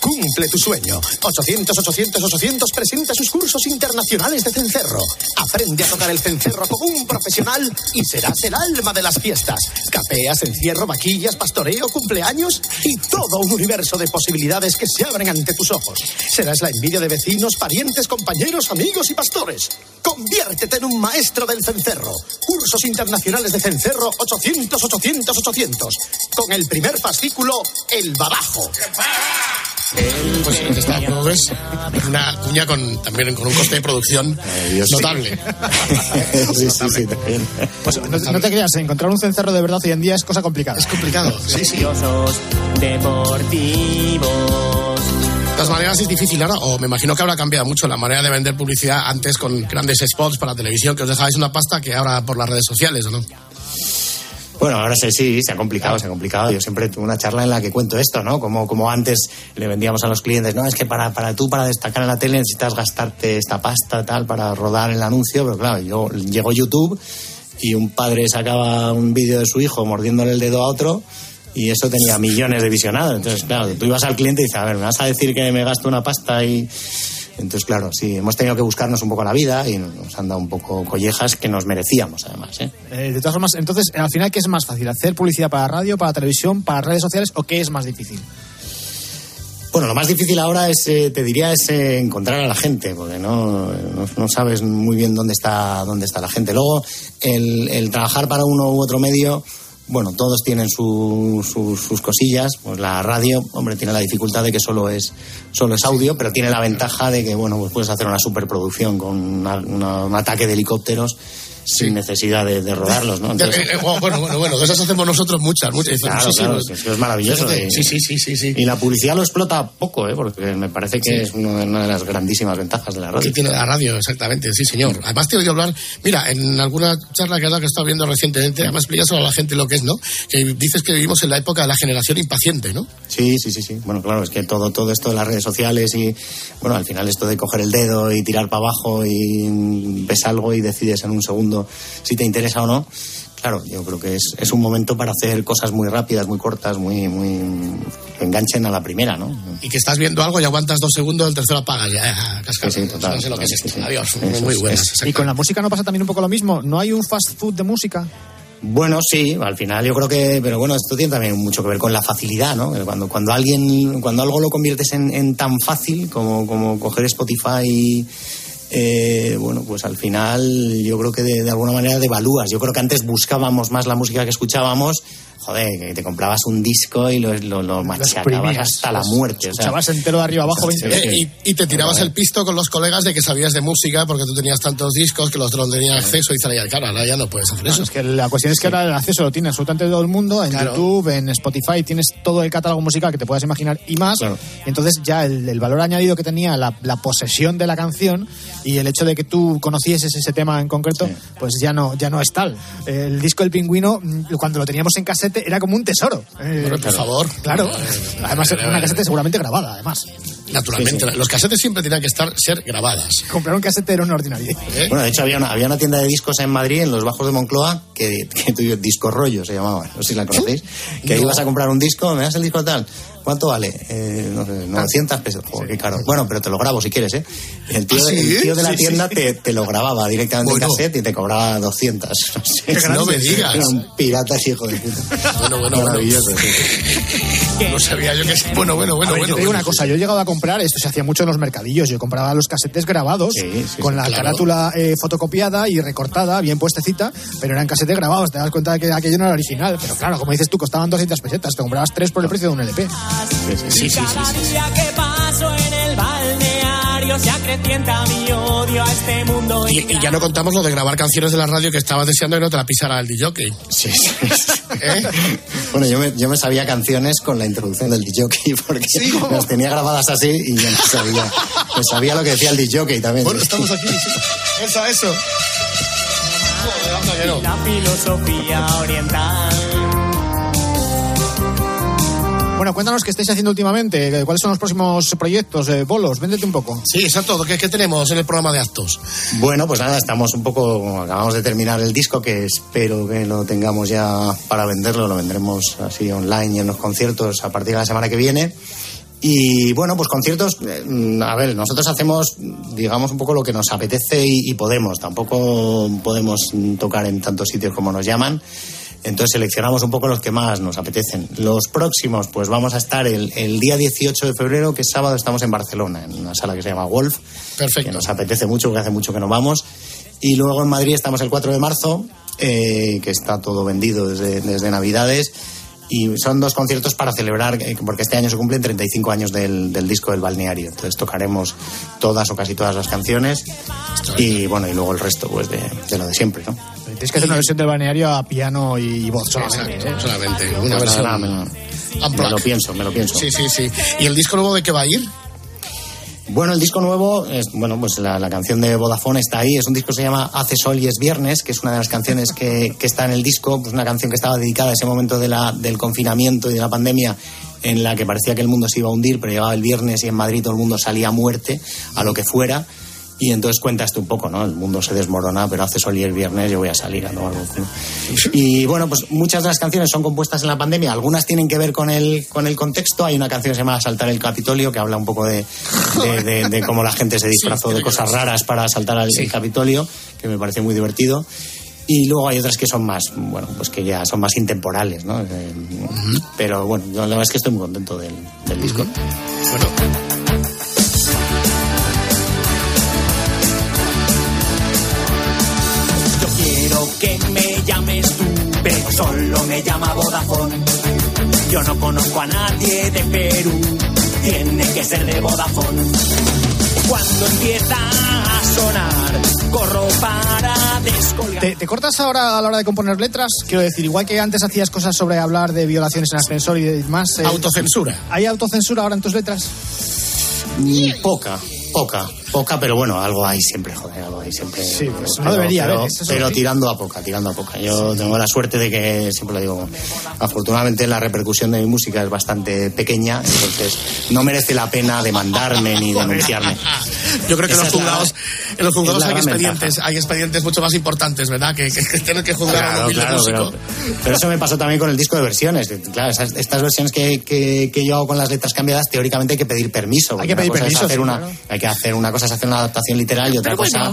Cumple tu sueño. 800, 800, 800 presenta sus cursos internacionales de cencerro. Aprende a tocar el cencerro como un profesional y serás el alma de las fiestas. Capeas, encierro, vaquillas, pastoreo, cumpleaños y todo un universo de posibilidades que se abren ante tus ojos. Serás la envidia de vecinos, parientes, compañeros, amigos y pastores. Conviértete en un maestro del cencerro. Cursos internacionales de cencerro 800, 800, 800. Con el primer fascículo, el babajo. Pues está, como ves, una cuña con, también con un coste de producción notable. sí, [LAUGHS] sí, sí, también. Pues no, no te creas, encontrar un cencerro de verdad hoy en día es cosa complicada. Es complicado, sí, sí. deportivos. De todas maneras es difícil ahora, o me imagino que habrá cambiado mucho la manera de vender publicidad antes con grandes spots para televisión que os dejabais una pasta que ahora por las redes sociales, ¿o no? Bueno, ahora sí, sí, se ha complicado, se ha complicado. Yo siempre tuve una charla en la que cuento esto, ¿no? Como, como antes le vendíamos a los clientes, no, es que para, para tú, para destacar en la tele necesitas gastarte esta pasta, tal, para rodar el anuncio, pero claro, yo llegó YouTube y un padre sacaba un vídeo de su hijo mordiéndole el dedo a otro y eso tenía millones de visionados. Entonces, claro, tú ibas al cliente y dices, a ver, ¿me vas a decir que me gasto una pasta y...? Entonces, claro, sí, hemos tenido que buscarnos un poco la vida y nos han dado un poco collejas que nos merecíamos, además, ¿eh? Eh, de todas formas, entonces, al final, ¿qué es más fácil? ¿Hacer publicidad para radio, para televisión, para redes sociales o qué es más difícil? Bueno, lo más difícil ahora es, eh, te diría, es eh, encontrar a la gente, porque no, no, no sabes muy bien dónde está, dónde está la gente. Luego, el, el trabajar para uno u otro medio, bueno, todos tienen su- su- sus cosillas. Pues la radio, hombre, tiene la dificultad de que solo es, solo es audio, pero tiene la ventaja de que, bueno, pues puedes hacer una superproducción con una- un ataque de helicópteros sin necesidad de, de rodarlos, ¿no? Entonces- Eh, eh, bueno, bueno, bueno, de esas hacemos nosotros muchas, muchas. Claro, Sí, sí, claro, pues- es maravilloso. Y- Sí, sí, sí, sí, sí. Y la publicidad lo explota poco, ¿eh? porque me parece que Sí. es una de las grandísimas ventajas de la radio. Que tiene la radio, exactamente, sí, señor. Además, te he oído hablar, mira, en alguna charla que has dado que he estado viendo recientemente, además explicas a la gente lo que es, ¿no? Que dices que vivimos en la época de la generación impaciente, ¿no? Sí, sí, sí, sí. Bueno, claro, es que todo, todo esto de las redes sociales y, bueno, al final esto de coger el dedo y tirar para abajo y ves algo y decides en un segundo si te interesa o no. claro, yo creo que es, es un momento para hacer cosas muy rápidas, muy cortas, muy, muy que enganchen a la primera, ¿no? Y que estás viendo algo y aguantas dos segundos, el tercero apagas ya, cascado. Sí, sí, total, No sé lo que es sí, esto. sí. Adiós, Eso muy buenas. es- Y con la música no pasa también un poco lo mismo. ¿No hay un fast food de música? Bueno, sí, al final yo creo que, pero bueno, esto tiene también mucho que ver con la facilidad, ¿no? Cuando, cuando alguien, cuando algo lo conviertes en, en tan fácil como, como coger Spotify y, eh, bueno, pues al final yo creo que de, alguna manera devalúas. Yo creo que antes buscábamos más la música que escuchábamos, joder, que te comprabas un disco y lo, lo, lo machacabas hasta la los muerte. o sea, Escuchabas entero de arriba abajo 20 Eh, veces. y, y te tirabas el pisto con los colegas de que sabías de música porque tú tenías tantos discos que los otros tenían acceso y dicen, claro, ahora ya no puedes hacer eso. Es que la cuestión es que ahora el acceso lo tiene absolutamente todo el mundo. En Claro. YouTube, en Spotify, tienes todo el catálogo musical que te puedas imaginar y más. Claro. Entonces ya el, el valor añadido que tenía la, la posesión de la canción y el hecho de que tú conocieses ese tema en concreto, pues ya no, ya no es tal. El disco del pingüino, mm, cuando lo teníamos en casete, era como un tesoro. Eh, Bueno, por favor. Claro. Además, Vale, una vale. casete seguramente grabada, además. Naturalmente, Sí, sí. los casetes siempre tenían que estar ser grabadas. Comprar un casete era un ordinario. ¿eh? Bueno, de hecho había una, había una tienda de discos en Madrid, en los bajos de Moncloa, que, que tu- Disco Rollo se llamaba, no sé si la conocéis, que No. ibas a comprar un disco, me das el disco tal, ¿cuánto vale? Eh, no sé, 900 pesos, Joder, qué caro. Bueno, pero te lo grabo si quieres, ¿eh? El tío, ¿Ah, sí? el tío de la Sí, tienda sí. te, te lo grababa directamente Bueno. en cassette y te cobraba 200. [LAUGHS] No, sé. No me digas. Era un pirata ese hijo de puta. Bueno, bueno, bueno. Maravilloso, sí. No sabía yo que sí. Bueno, bueno, bueno, A ver, bueno. te digo bueno, una cosa, yo he llegado a comprar, esto se hacía mucho en los mercadillos, yo compraba los casetes grabados Sí, sí, con sí, la claro. carátula eh, fotocopiada y recortada, bien puestecita, pero eran casetes grabados, te das cuenta de que aquello no era original, pero claro, como dices tú, costaban 200 pesetas, te comprabas tres por el precio de un LP. Sí, sí, sí. Cada día que paso en el balneario se acrecienta mi odio a este mundo. Y, y ya no contamos lo de grabar canciones de la radio que estabas deseando que no te la pisara el DJ. Sí, sí, sí. [LAUGHS] ¿Eh? Bueno, yo me, yo me sabía canciones con la introducción del DJ porque las tenía grabadas así y yo no sabía. Me sabía lo que decía el DJ también. Bueno, estamos aquí. sí. Eso, eso. Joder, anda. La filosofía oriental. Bueno, cuéntanos qué estáis haciendo últimamente, eh, cuáles son los próximos proyectos, eh, bolos, véndete un poco. Sí, exacto. ¿Qué, ¿Qué tenemos en el programa de actos? Bueno, pues nada, estamos un poco. Acabamos de terminar el disco que espero que lo tengamos ya para venderlo. Lo vendremos así online y en los conciertos a partir de la semana que viene. Y bueno, pues conciertos, eh, a ver, nosotros hacemos, digamos, un poco lo que nos apetece y, y podemos. Tampoco podemos tocar en tantos sitios como nos llaman. Entonces seleccionamos un poco los que más nos apetecen. Los próximos, pues vamos a estar el, el día 18 de febrero, que es sábado, estamos en Barcelona, en una sala que se llama Wolf. Que Perfecto. nos apetece mucho, porque hace mucho que no vamos. Y luego en Madrid estamos el 4 de marzo, eh, que está todo vendido desde, desde Navidades. Y son dos conciertos para celebrar, eh, porque este año se cumplen 35 años del, del disco del balneario. Entonces tocaremos todas o casi todas las canciones. Y bueno, y luego el resto, pues de, de lo de siempre, ¿no? Tienes que hacer una versión del balneario a piano y voz solamente. Exacto, ¿eh? solamente. Una nada, versión. me, lo pienso, me lo pienso. Sí, sí, sí. ¿Y el disco nuevo de qué va a ir? Bueno, el disco nuevo, es, bueno, pues la, la canción de Vodafone está ahí. Es un disco que se llama Hace Sol y es Viernes, que es una de las canciones que, que está en el disco. Pues una canción que estaba dedicada a ese momento de la, del confinamiento y de la pandemia en la que parecía que el mundo se iba a hundir, pero llegaba el viernes y en Madrid todo el mundo salía a muerte, a lo que fuera. Y entonces cuentas tú un poco, ¿no? El mundo se desmorona, pero hace sol y el viernes yo voy a salir a tomar culo. Y bueno, pues muchas de las canciones son compuestas en la pandemia, algunas tienen que ver con el, con el contexto. Hay una canción que se llama Saltar el Capitolio, que habla un poco de, de, de- de cómo la gente se disfrazó de cosas raras para saltar al el Capitolio, que me parece muy divertido. Y luego hay otras que son más, bueno, pues que ya son más intemporales, ¿no? Eh, Pero bueno, yo la verdad es que estoy muy contento del, del disco. Yo me llames tú, pero solo me llama Vodafone. Yo no conozco a nadie de Perú, tiene que ser de Vodafone. Cuando empieza a sonar, corro para descolgar. ¿Te, te cortas ahora a la hora de componer letras? Quiero decir, igual que antes hacías cosas sobre hablar de violaciones en ascensor y demás. eh, Autocensura. ¿Hay autocensura ahora en tus letras? Mm, Poca, poca. Poca, pero bueno, algo hay siempre, joder, algo hay siempre. Sí, pues no Pero- debería pero, haber, eso es pero tirando a poca, tirando a poca. Yo tengo la suerte de que, siempre lo digo, afortunadamente la repercusión de mi música es bastante pequeña, entonces no merece la pena demandarme ni [LAUGHS] denunciarme. Yo creo que Esa los la- juzgados, en los juzgados hay expedientes, hay expedientes mucho más importantes, ¿verdad? Que, que- que tener que juzgar a un Claro, claro, pero, pero eso me pasó también con el disco de versiones. Claro, esas- estas versiones que, que- yo hago con las letras cambiadas, teóricamente hay que pedir permiso. porque que pedir permiso, hacer sí, una, claro. Hay que hacer una cosa es hacer una adaptación literal y otra cosa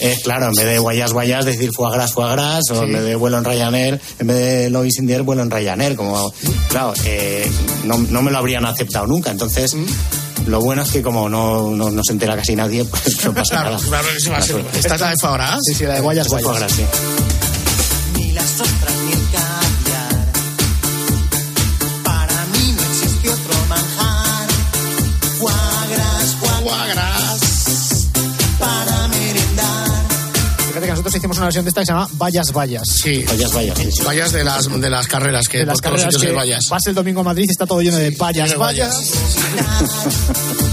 es, claro, en vez de guayas, guayas, decir foie gras, foie gras, o en vez de vuelo en Ryanair, en vez de Lois in the Air, vuelo en Ryanair. Como, claro, eh, no, no me lo habrían aceptado nunca. Entonces, lo bueno es que como no, no, no se entera casi nadie, [LAUGHS] pues no pasa Claro, nada. claro, eso va a ser-. ¿Esta es la de Fabras? Sí, sí, la de guayas, guayas. gras, sí. Ni las ostras hicimos una versión de esta que se llama Vallas Vallas. Sí. Vallas, vallas, sí, sí. Vallas de las, de las carreras, que De las por todos los carreras sitios que hay vallas. vas el domingo a Madrid y está todo lleno de vallas, vallas. [LAUGHS]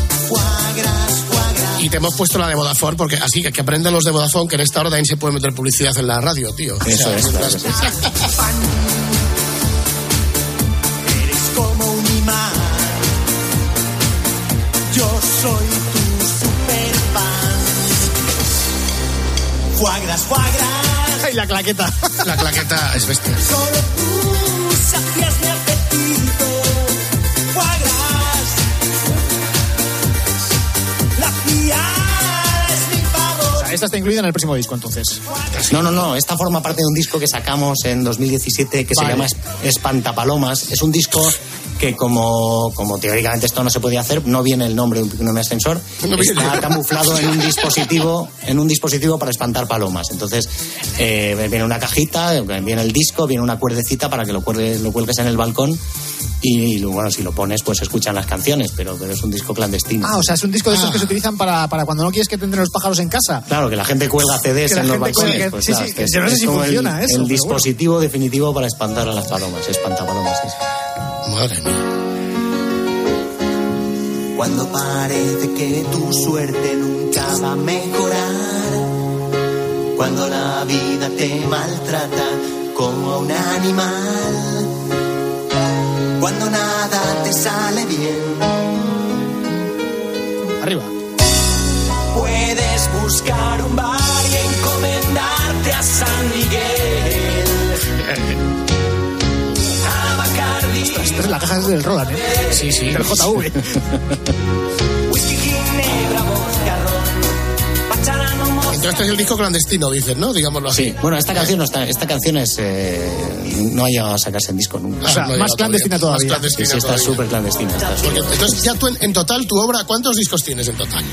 Y te hemos puesto la de Vodafone, porque así que, que aprendan los de Vodafone que en esta hora también se puede meter publicidad en la radio, tío. O Eso sea, es, claro [LAUGHS] gras. ¡Ay, la claqueta! La claqueta es bestia. Solo tú sacias mi apetito. Foie gras. La fiar es mi favor. Esta está incluida en el próximo disco, entonces. No, no, no. Esta forma parte de un disco que sacamos en 2017 que Vale. se llama Es- Espantapalomas. Es un disco que como, como teóricamente esto no se podía hacer, no viene el nombre de un, ascensor, No viene. está camuflado en un dispositivo, en un dispositivo para espantar palomas. Entonces eh, viene una cajita, viene el disco, viene una cuerdecita para que lo, cuelgues, lo cuelgues en el balcón y, bueno, si lo pones pues se escuchan las canciones, pero, pero es un disco clandestino. Ah, o sea, es un disco de estos Ah. que se utilizan para, para cuando no quieres que te entren los pájaros en casa. Claro, que la gente cuelga CDs en los balcones. pues sí, claro, sí, es que yo no sé si funciona el, eso, el dispositivo definitivo para espantar a las palomas, espantapalomas. sí, sí. Madre mía. Cuando parece que tu suerte nunca va a mejorar. Cuando la vida te maltrata como un animal. Cuando nada te sale bien. Arriba. Puedes buscar Es la caja del Roland, ¿eh? Sí, sí. Del JV. [LAUGHS] Entonces este es el disco clandestino, dices, ¿no? Digámoslo así. Sí, bueno, esta canción, no está, esta canción es, eh, no ha llegado a sacarse en disco nunca. O sea, Ah, no más clandestina todavía. todavía. Más Sí, clandestina sí, está todavía. súper clandestina. está Porque, súper- entonces, ya tú en, en total, tu obra, ¿cuántos discos tienes en total?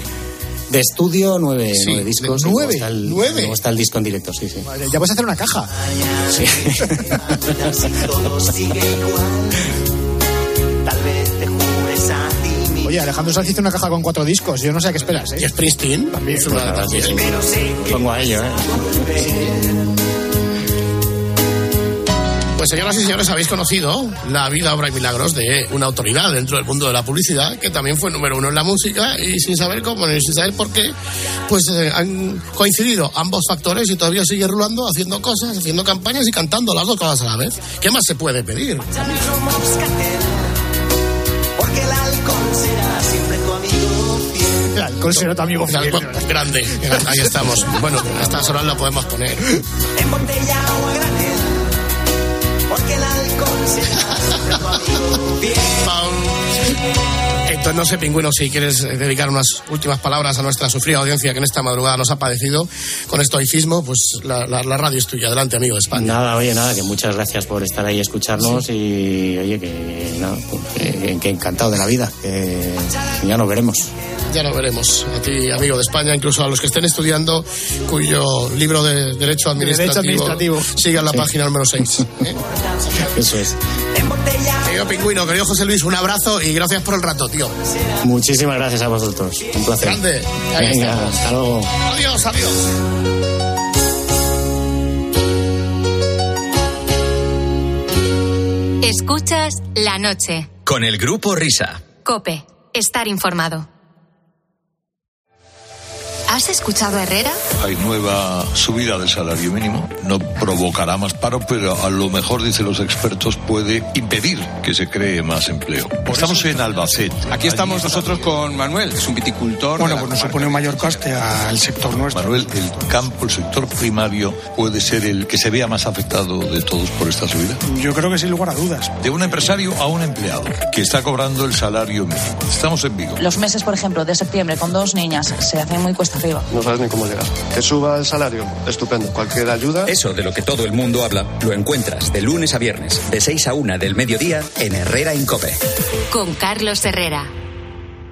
De estudio, nueve, Sí, nueve discos. ¿nueve? está el- ¿Nueve? luego está el disco en directo, sí, sí. Vale, Ya puedes hacer una caja. Sí. [LAUGHS] [LAUGHS] Oye, Alejandro Sanz hizo una caja con cuatro discos. Yo no sé a qué esperas, Y ¿eh? Springsteen también. Pues una- también. Pongo a ello, ¿eh? Pues señoras y señores, habéis conocido la vida, obra y milagros de una autoridad dentro del mundo de la publicidad que también fue número uno en la música y sin saber cómo ni sin saber por qué, pues eh, han coincidido ambos factores y todavía sigue rulando, haciendo cosas, haciendo campañas y cantando las dos cosas a la vez. ¿Qué más se puede pedir? Alcohol fiel. bueno, grande, ahí estamos. Bueno, a estas horas lo podemos poner. En botella o a granel. Porque el alcohol fiel. Entonces, no sé, pingüino, si quieres dedicar unas últimas palabras a nuestra sufrida audiencia que en esta madrugada nos ha padecido con estoicismo, pues la, la- la radio es tuya. Adelante, amigo de España. Nada, oye, nada, que muchas gracias por estar ahí y escucharnos y, oye, que, nada, que- que encantado de la vida, que ya nos veremos. Ya lo veremos. A ti, amigo de España, incluso a los que estén estudiando, cuyo libro de Derecho Administrativo, Administrativo. sigan la Sí. página número 6. [LAUGHS] Eso es. Querido Pingüino, querido José Luis, un abrazo y gracias por el rato, tío. Muchísimas gracias a vosotros. Un placer. Grande. Ahí Venga, estamos. hasta luego. Adiós, adiós. Escuchas la noche. Con el grupo Risa. Cope. Estar informado. ¿Has escuchado a Herrera? Hay nueva subida del salario mínimo. No provocará más paro, pero a lo mejor, dicen los expertos, puede impedir que se cree más empleo. Estamos en Albacete. Aquí estamos nosotros con Manuel, es un viticultor. Bueno, pues nos supone un mayor coste al sector nuestro. Manuel, el campo, el sector primario, puede ser el que se vea más afectado de todos por esta subida. Yo creo que sin lugar a dudas. De un empresario a un empleado que está cobrando el salario mínimo. Estamos en Vigo. Los meses, por ejemplo, de septiembre con dos niñas se hacen muy cuesta arriba. No sabes ni cómo llegar. Que suba el salario, estupendo. Cualquier ayuda. Eso de lo que todo el mundo habla, lo encuentras de lunes a viernes, de 6 a 1 del mediodía, en Herrera Incope. Con Carlos Herrera.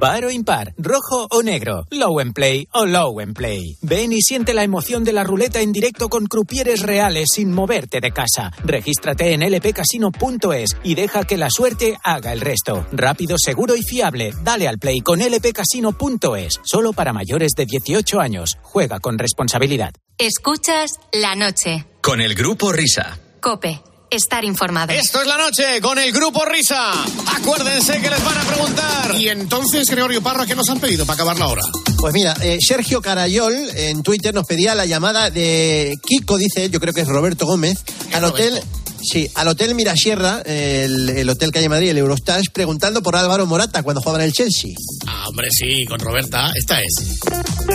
Par o impar, rojo o negro, low and play o low and play. Ven y siente la emoción de la ruleta en directo con crupieres reales sin moverte de casa. Regístrate en lpcasino.es y deja que la suerte haga el resto. Rápido, seguro y fiable. Dale al play con lpcasino.es. Solo para mayores de 18 años. Juega con responsabilidad. Escuchas la noche. Con el grupo Risa. Cope. Estar informado. Esto es la noche con el grupo Risa. Acuérdense que les van a preguntar. Y entonces, Gregorio Parra, ¿qué nos han pedido para acabar la hora? Pues mira, eh, Sergio Carayol en Twitter nos pedía la llamada de Kiko, dice, yo creo que es Roberto Gómez, al hotel. Sí, al Hotel Mirasierra, el, el hotel Calle Madrid, el Eurostars, preguntando por Álvaro Morata cuando jugaba en el Chelsea. Ah, hombre, sí, con Roberta. Esta es.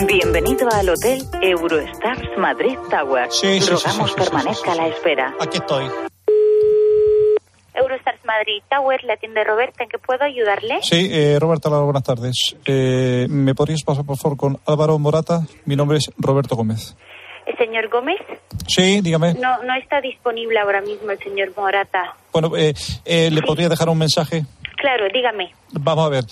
Bienvenido al Hotel Eurostars Madrid Tower. Sí, sí, Rogamos sí, sí, sí, permanezca a la espera. Aquí estoy. Eurostars Madrid Tower, la tienda de Roberta, ¿en qué puedo ayudarle? Sí, eh, Roberta, buenas tardes. Eh, ¿Me podrías pasar, por favor, con Álvaro Morata? Mi nombre es Roberto Gómez. ¿El señor Gómez? Sí, dígame. No, no está disponible ahora mismo el señor Morata. Bueno, eh, eh, ¿le podría dejar un mensaje? Claro, dígame. Vamos a ver.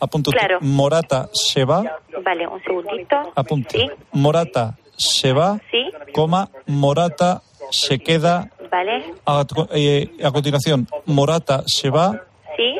Apunto. Claro. Morata se va. Vale, un segundito. Apunte. Sí, Morata se va, sí, coma, Morata se queda. Vale, A, eh, a continuación, Morata se va, sí,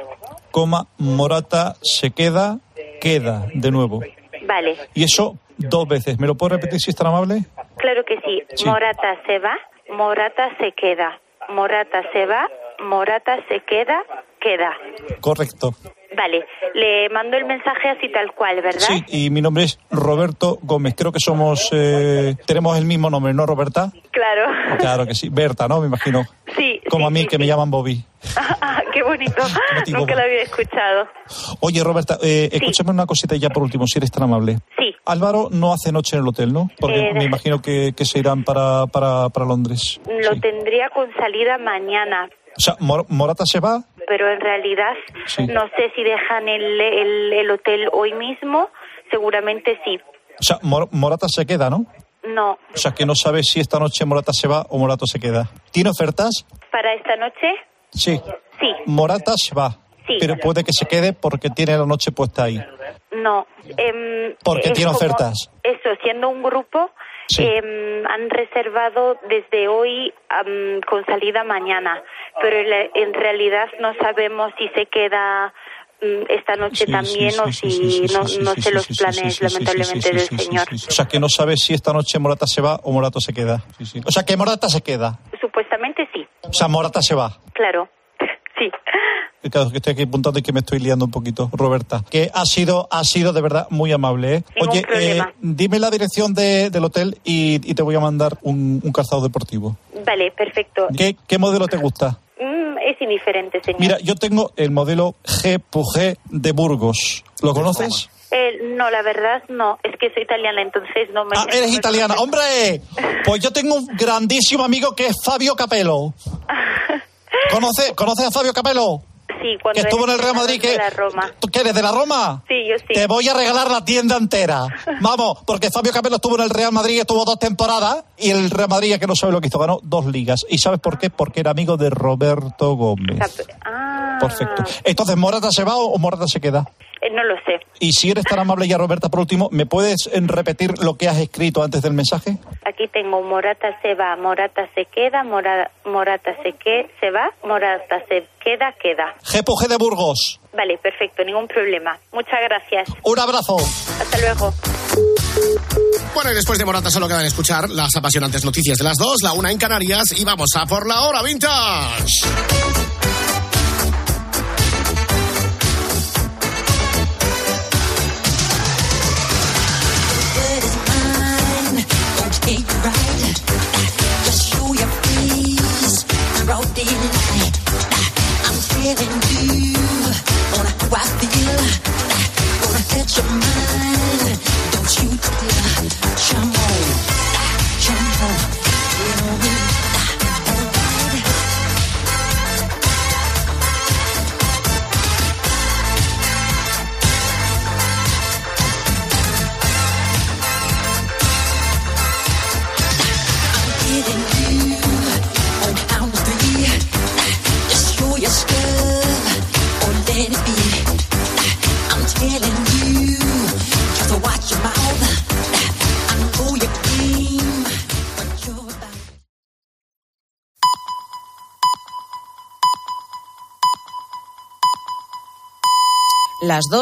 coma, Morata se queda, queda, de nuevo. vale. Y eso dos veces. ¿Me lo puede repetir si es tan amable? Claro que sí. Sí. Morata se va, Morata se queda. Morata se va, Morata se queda, queda. Correcto. Vale, le mando el mensaje así tal cual, ¿verdad? Sí, y mi nombre es Roberto Gómez. Creo que somos, eh, tenemos el mismo nombre, ¿no, Roberta? Claro. Claro que sí. Berta, ¿no? Me imagino. [LAUGHS] Sí. Como a mí, que me llaman Bobby. [LAUGHS] Ah, qué bonito. [LAUGHS] Nunca lo había escuchado. Oye, Roberta, eh, escúchame una cosita ya por último, si eres tan amable. Sí. Álvaro no hace noche en el hotel, ¿no? Porque Eh, me imagino que, que se irán para, para, para Londres. Lo tendría con salida mañana, O sea, Mor- Morata se va. pero en realidad Sí. no sé si dejan el, el, el hotel hoy mismo. Seguramente sí. O sea, Mor- Morata se queda, ¿no? No. O sea, que no sabes si esta noche Morata se va o Morata se queda. ¿Tiene ofertas? ¿Para esta noche? Sí. Sí. Morata se va. Sí. Pero puede que se quede porque tiene la noche puesta ahí. No. Em, Porque tiene como- ofertas. Eso, siendo un grupo, Sí. em, han reservado desde hoy am, con salida mañana, pero en realidad no sabemos si se queda mm, esta noche Sí, también sí, o sí, si no, sí, no sí, sé sí, los sí, sí, planes, sí, sí, lamentablemente, sí, del sí, sí, señor. sí, sí. O sea, que no sabes si esta noche Morata se va o Morata se queda. Sí, sí. O sea, que Morata se queda. Supuestamente sí, O sea, Morata se va. claro. Claro, que estoy aquí apuntando y que me estoy liando un poquito, Roberta. Que ha sido, ha sido de verdad muy amable. ¿eh? Oye, eh, dime la dirección de- del hotel y, y te voy a mandar un, un calzado deportivo. Vale, perfecto. ¿Qué, qué modelo te gusta? Mm, es indiferente, señor. Mira, yo tengo el modelo G de Burgos. ¿Lo conoces? Eh, no, la verdad no. Es que soy italiana, entonces no me. Ah, eres no me- italiana. ¡Hombre! [LAUGHS] Pues yo tengo un grandísimo amigo que es Fabio Capello. [LAUGHS] ¿Conoces conoces a Fabio Capello? Sí, cuando que estuvo en el Real Madrid, de que- la Roma. ¿Tú eres de la Roma? Sí, yo sí. Te voy a regalar la tienda entera. [LAUGHS] Vamos, porque Fabio Capello estuvo en el Real Madrid, estuvo dos temporadas, y el Real Madrid, ya que no sabe lo que hizo, ganó dos ligas. ¿Y sabes por qué? Porque era amigo de Roberto Gómez. Ah, Perfecto. Entonces, ¿Morata se va o Morata se queda? Eh, no lo sé. Y si eres tan amable ya, Roberta, por último, ¿me puedes eh, repetir lo que has escrito antes del mensaje? Aquí tengo Morata se va, Morata se queda, Mora- Morata se, que, se va, Morata se queda, queda. G de Burgos. Vale, perfecto, ningún problema. Muchas gracias. Un abrazo. Hasta luego. Bueno, y después de Morata solo quedan escuchar las apasionantes noticias de las dos, la una en Canarias, y vamos a por la hora vintage. take. Just show your face. I'm feeling you. Wanna how I feel? Wanna your mind? Don't you come on. Las dos